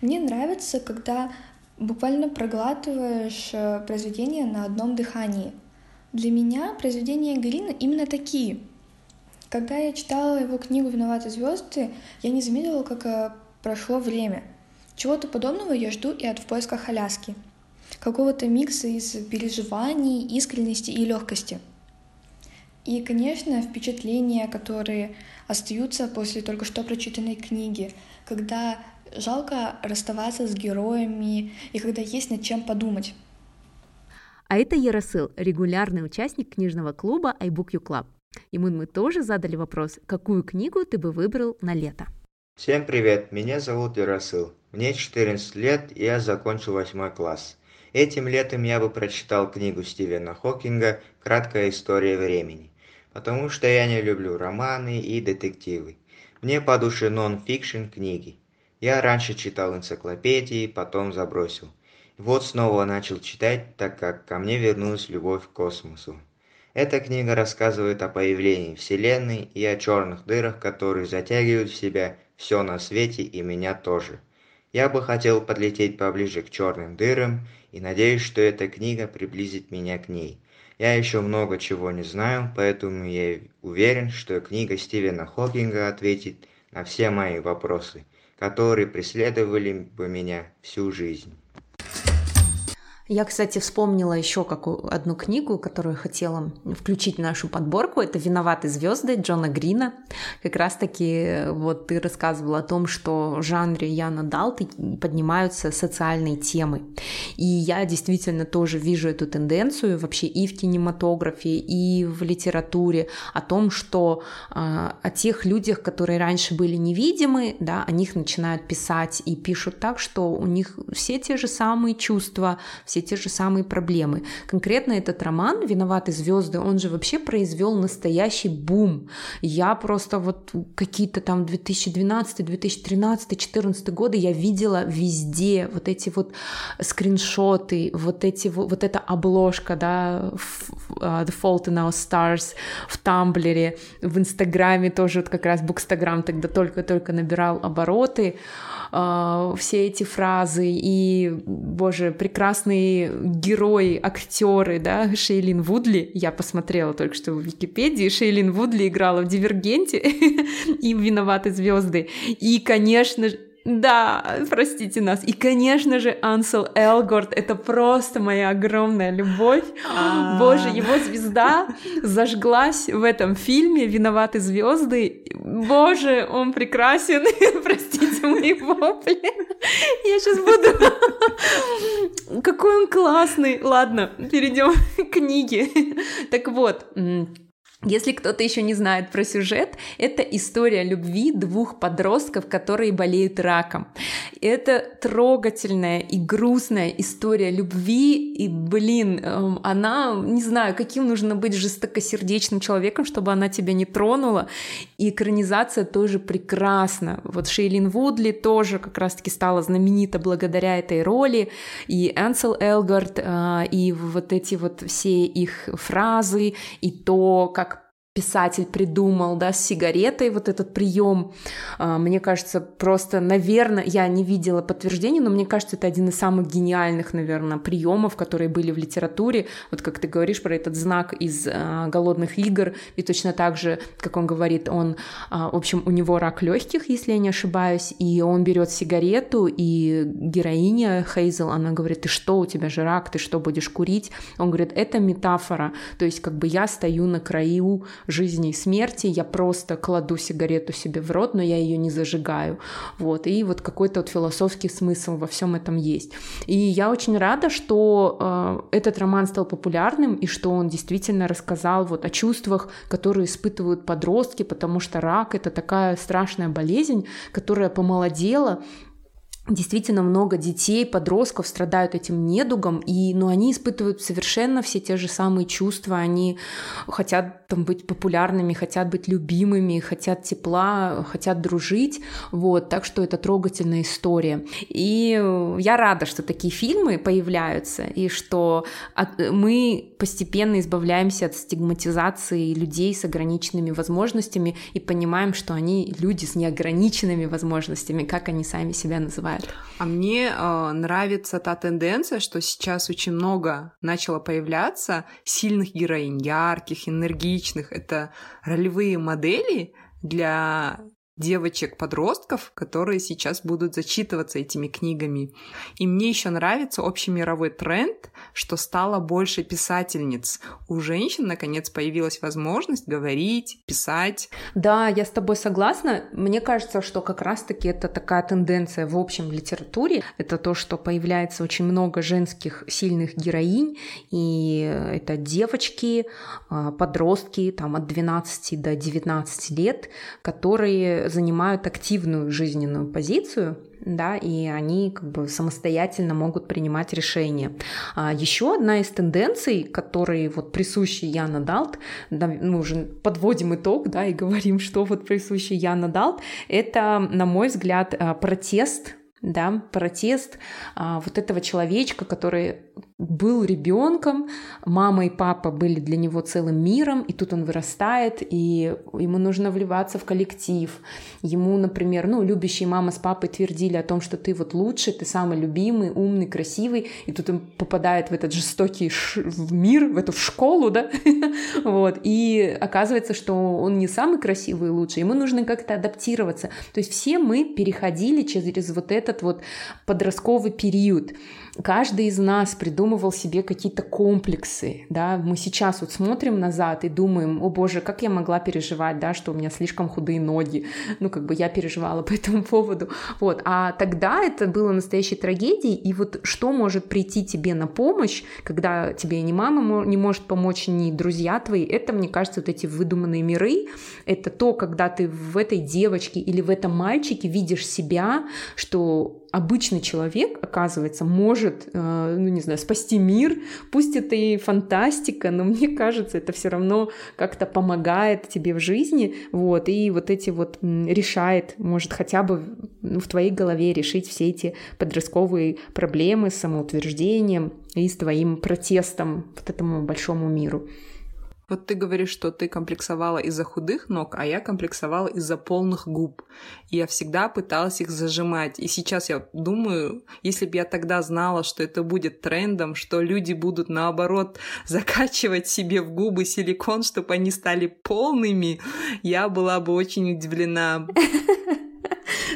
[SPEAKER 3] Мне нравится, когда буквально проглатываешь э, произведения на одном дыхании. Для меня произведения Грина именно такие. Когда я читала его книгу «Виноваты звезды», я не заметила, как э, прошло время. Чего-то подобного я жду и от «В поисках Аляски». Какого-то микса из переживаний, искренности и легкости. И, конечно, впечатления, которые остаются после только что прочитанной книги, когда жалко расставаться с героями и когда есть над чем подумать.
[SPEAKER 1] А это Яросыл, регулярный участник книжного клуба iBook You Club. Ему мы тоже задали вопрос, какую книгу ты бы выбрал на лето?
[SPEAKER 4] Всем привет, меня зовут Яросыл. Мне 14 лет, и я закончил 8 класс. Этим летом я бы прочитал книгу Стивена Хокинга «Краткая история времени» потому что я не люблю романы и детективы. Мне по душе нон-фикшн книги. Я раньше читал энциклопедии, потом забросил. Вот снова начал читать, так как ко мне вернулась любовь к космосу. Эта книга рассказывает о появлении Вселенной и о черных дырах, которые затягивают в себя все на свете и меня тоже. Я бы хотел подлететь поближе к черным дырам и надеюсь, что эта книга приблизит меня к ней. Я еще много чего не знаю, поэтому я уверен, что книга Стивена Хокинга ответит на все мои вопросы, которые преследовали бы меня всю жизнь.
[SPEAKER 1] Я, кстати, вспомнила еще какую одну книгу, которую хотела включить в нашу подборку. Это «Виноваты звезды» Джона Грина. Как раз-таки вот ты рассказывала о том, что в жанре Яна Далты поднимаются социальные темы. И я действительно тоже вижу эту тенденцию вообще и в кинематографе, и в литературе о том, что э, о тех людях, которые раньше были невидимы, да, о них начинают писать и пишут так, что у них все те же самые чувства, все все те же самые проблемы. Конкретно этот роман «Виноваты звезды», он же вообще произвел настоящий бум. Я просто вот какие-то там 2012, 2013, 2014 годы я видела везде вот эти вот скриншоты, вот эти вот эта обложка, да, uh, The Fault in Our Stars в Тамблере, в Инстаграме тоже вот как раз Букстаграм тогда только-только набирал обороты. А, все эти фразы и, боже, прекрасные герои, актеры, да, Шейлин Вудли, я посмотрела только что в Википедии, Шейлин Вудли играла в «Дивергенте» и «Виноваты звезды». И, конечно же, да, простите нас. И, конечно же, Ансел Элгорд — это просто моя огромная любовь. А. Боже, его звезда зажглась в этом фильме «Виноваты звезды». Боже, он прекрасен. Простите мои вопли. Я сейчас буду... Какой он классный. Ладно, перейдем к книге. Так вот, Если кто-то еще не знает про сюжет, это история любви двух подростков, которые болеют раком. Это трогательная и грустная история любви, и, блин, эм, она, не знаю, каким нужно быть жестокосердечным человеком, чтобы она тебя не тронула. И экранизация тоже прекрасна. Вот Шейлин Вудли тоже как раз-таки стала знаменита благодаря этой роли, и Энсел Элгард, э, и вот эти вот все их фразы, и то, как писатель придумал, да, с сигаретой вот этот прием. А, мне кажется, просто, наверное, я не видела подтверждения, но мне кажется, это один из самых гениальных, наверное, приемов, которые были в литературе. Вот как ты говоришь про этот знак из а, голодных игр, и точно так же, как он говорит, он, а, в общем, у него рак легких, если я не ошибаюсь, и он берет сигарету, и героиня Хейзел, она говорит, ты что, у тебя же рак, ты что, будешь курить? Он говорит, это метафора, то есть как бы я стою на краю жизни и смерти, я просто кладу сигарету себе в рот, но я ее не зажигаю. Вот, и вот какой-то вот философский смысл во всем этом есть. И я очень рада, что э, этот роман стал популярным, и что он действительно рассказал вот о чувствах, которые испытывают подростки, потому что рак — это такая страшная болезнь, которая помолодела, Действительно много детей, подростков страдают этим недугом, и, но ну, они испытывают совершенно все те же самые чувства, они хотят там, быть популярными, хотят быть любимыми, хотят тепла, хотят дружить, вот, так что это трогательная история. И я рада, что такие фильмы появляются, и что мы постепенно избавляемся от стигматизации людей с ограниченными возможностями и понимаем, что они люди с неограниченными возможностями, как они сами себя называют.
[SPEAKER 2] А мне э, нравится та тенденция, что сейчас очень много начало появляться сильных героинь, ярких, энергичных. Это ролевые модели для девочек-подростков, которые сейчас будут зачитываться этими книгами. И мне еще нравится общий мировой тренд, что стало больше писательниц. У женщин, наконец, появилась возможность говорить, писать.
[SPEAKER 1] Да, я с тобой согласна. Мне кажется, что как раз-таки это такая тенденция в общем литературе. Это то, что появляется очень много женских сильных героинь, и это девочки, а, подростки там, от 12 до 19 лет, которые занимают активную жизненную позицию, да, и они как бы самостоятельно могут принимать решения. А еще одна из тенденций, которые вот присущи Яна Далт, да, мы уже подводим итог, да, и говорим, что вот присущи Яна Далт, это, на мой взгляд, а, протест да, протест а, вот этого человечка, который был ребенком, мама и папа были для него целым миром, и тут он вырастает, и ему нужно вливаться в коллектив. Ему, например, ну, любящие мама с папой твердили о том, что ты вот лучший, ты самый любимый, умный, красивый, и тут он попадает в этот жестокий ш... мир, в эту в школу, да, вот, и оказывается, что он не самый красивый и лучший, ему нужно как-то адаптироваться. То есть все мы переходили через вот этот вот подростковый период. Каждый из нас придумывал себе какие-то комплексы, да, мы сейчас вот смотрим назад и думаем, о боже, как я могла переживать, да, что у меня слишком худые ноги, ну, как бы я переживала по этому поводу, вот, а тогда это было настоящей трагедией, и вот что может прийти тебе на помощь, когда тебе ни мама не может помочь, ни друзья твои, это, мне кажется, вот эти выдуманные миры, это то, когда ты в этой девочке или в этом мальчике видишь себя, что обычный человек, оказывается, может, э, ну не знаю, спасти мир, пусть это и фантастика, но мне кажется, это все равно как-то помогает тебе в жизни, вот, и вот эти вот решает, может хотя бы ну, в твоей голове решить все эти подростковые проблемы с самоутверждением и с твоим протестом вот этому большому миру.
[SPEAKER 2] Вот ты говоришь, что ты комплексовала из-за худых ног, а я комплексовала из-за полных губ. Я всегда пыталась их зажимать. И сейчас я думаю, если бы я тогда знала, что это будет трендом, что люди будут наоборот закачивать себе в губы силикон, чтобы они стали полными, я была бы очень удивлена.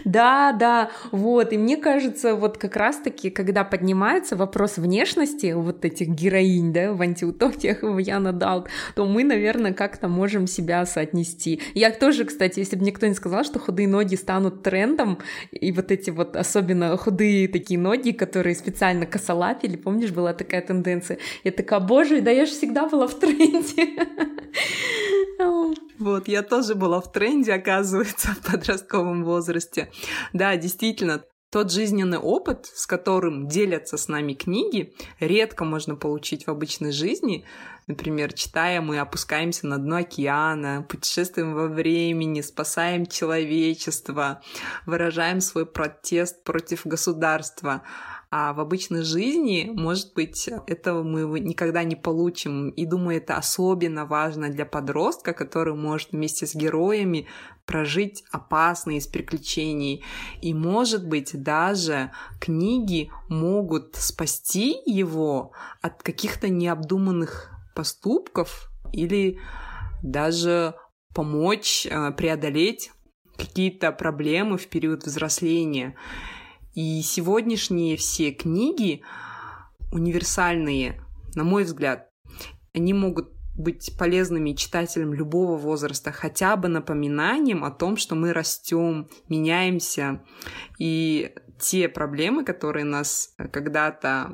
[SPEAKER 1] Да, да, вот. И мне кажется, вот как раз-таки, когда поднимается вопрос внешности вот этих героинь, да, в антиутопиях в Яна Далт, то мы, наверное, как-то можем себя соотнести. Я тоже, кстати, если бы никто не сказал, что худые ноги станут трендом, и вот эти вот особенно худые такие ноги, которые специально косолапили, помнишь, была такая тенденция, я такая, боже, да я же всегда была в тренде.
[SPEAKER 2] Вот, я тоже была в тренде, оказывается, в подростковом возрасте. Да, действительно, тот жизненный опыт, с которым делятся с нами книги, редко можно получить в обычной жизни. Например, читая, мы опускаемся на дно океана, путешествуем во времени, спасаем человечество, выражаем свой протест против государства. А в обычной жизни, может быть, этого мы никогда не получим. И думаю, это особенно важно для подростка, который может вместе с героями прожить опасные из приключений. И, может быть, даже книги могут спасти его от каких-то необдуманных поступков или даже помочь э, преодолеть какие-то проблемы в период взросления. И сегодняшние все книги универсальные, на мой взгляд, они могут быть полезными читателям любого возраста, хотя бы напоминанием о том, что мы растем, меняемся, и те проблемы, которые нас когда-то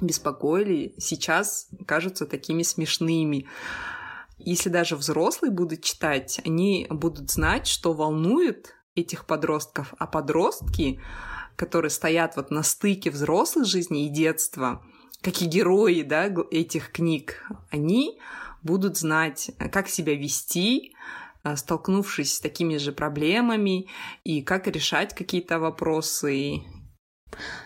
[SPEAKER 2] беспокоили, сейчас кажутся такими смешными. Если даже взрослые будут читать, они будут знать, что волнует этих подростков, а подростки которые стоят вот на стыке взрослой жизни и детства, как и герои да, этих книг, они будут знать, как себя вести, а, столкнувшись с такими же проблемами, и как решать какие-то вопросы,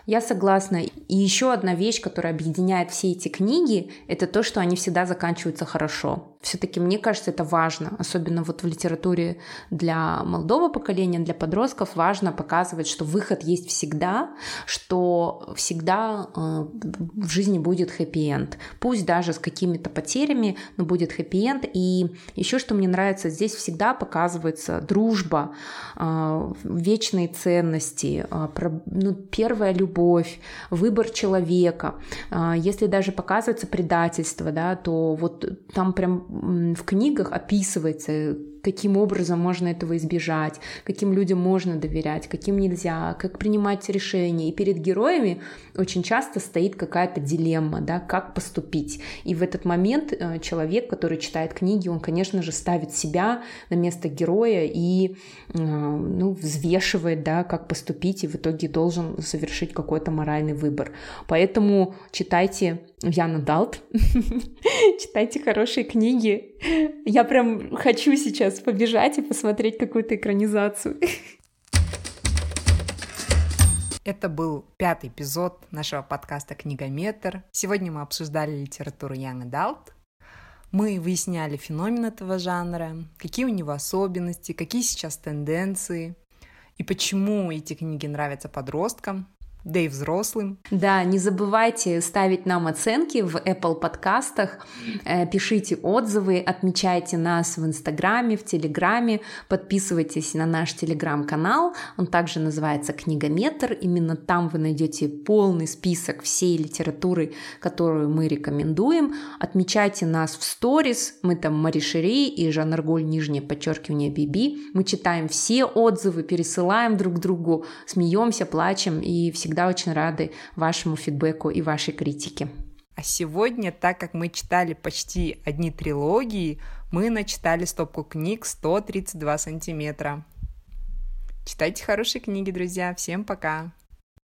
[SPEAKER 1] я согласна. И еще одна вещь, которая объединяет все эти книги, это то, что они всегда заканчиваются хорошо. Все-таки мне кажется, это важно, особенно вот в литературе для молодого поколения, для подростков важно показывать, что выход есть всегда, что всегда э, в жизни будет хэппи-энд. Пусть даже с какими-то потерями, но будет хэппи-энд. И еще что мне нравится, здесь всегда показывается дружба, э, вечные ценности, э, ну, первая любовь, выбор человека. Если даже показывается предательство, да, то вот там прям в книгах описывается, каким образом можно этого избежать, каким людям можно доверять, каким нельзя, как принимать решения. И перед героями очень часто стоит какая-то дилемма, да, как поступить. И в этот момент э, человек, который читает книги, он, конечно же, ставит себя на место героя и э, ну, взвешивает, да, как поступить, и в итоге должен совершить какой-то моральный выбор. Поэтому читайте Яна Далт, читайте хорошие книги. Я прям хочу сейчас побежать и посмотреть какую-то экранизацию.
[SPEAKER 2] Это был пятый эпизод нашего подкаста «Книгометр». Сегодня мы обсуждали литературу Young Adult. Мы выясняли феномен этого жанра, какие у него особенности, какие сейчас тенденции, и почему эти книги нравятся подросткам, да и взрослым.
[SPEAKER 1] Да, не забывайте ставить нам оценки в Apple подкастах, э, пишите отзывы, отмечайте нас в Инстаграме, в Телеграме, подписывайтесь на наш Телеграм-канал, он также называется «Книгометр», именно там вы найдете полный список всей литературы, которую мы рекомендуем, отмечайте нас в сторис, мы там Маришери и Жан Арголь, нижнее подчеркивание Биби, мы читаем все отзывы, пересылаем друг другу, смеемся, плачем и всегда всегда очень рады вашему фидбэку и вашей критике.
[SPEAKER 2] А сегодня, так как мы читали почти одни трилогии, мы начитали стопку книг 132 сантиметра. Читайте хорошие книги, друзья. Всем пока!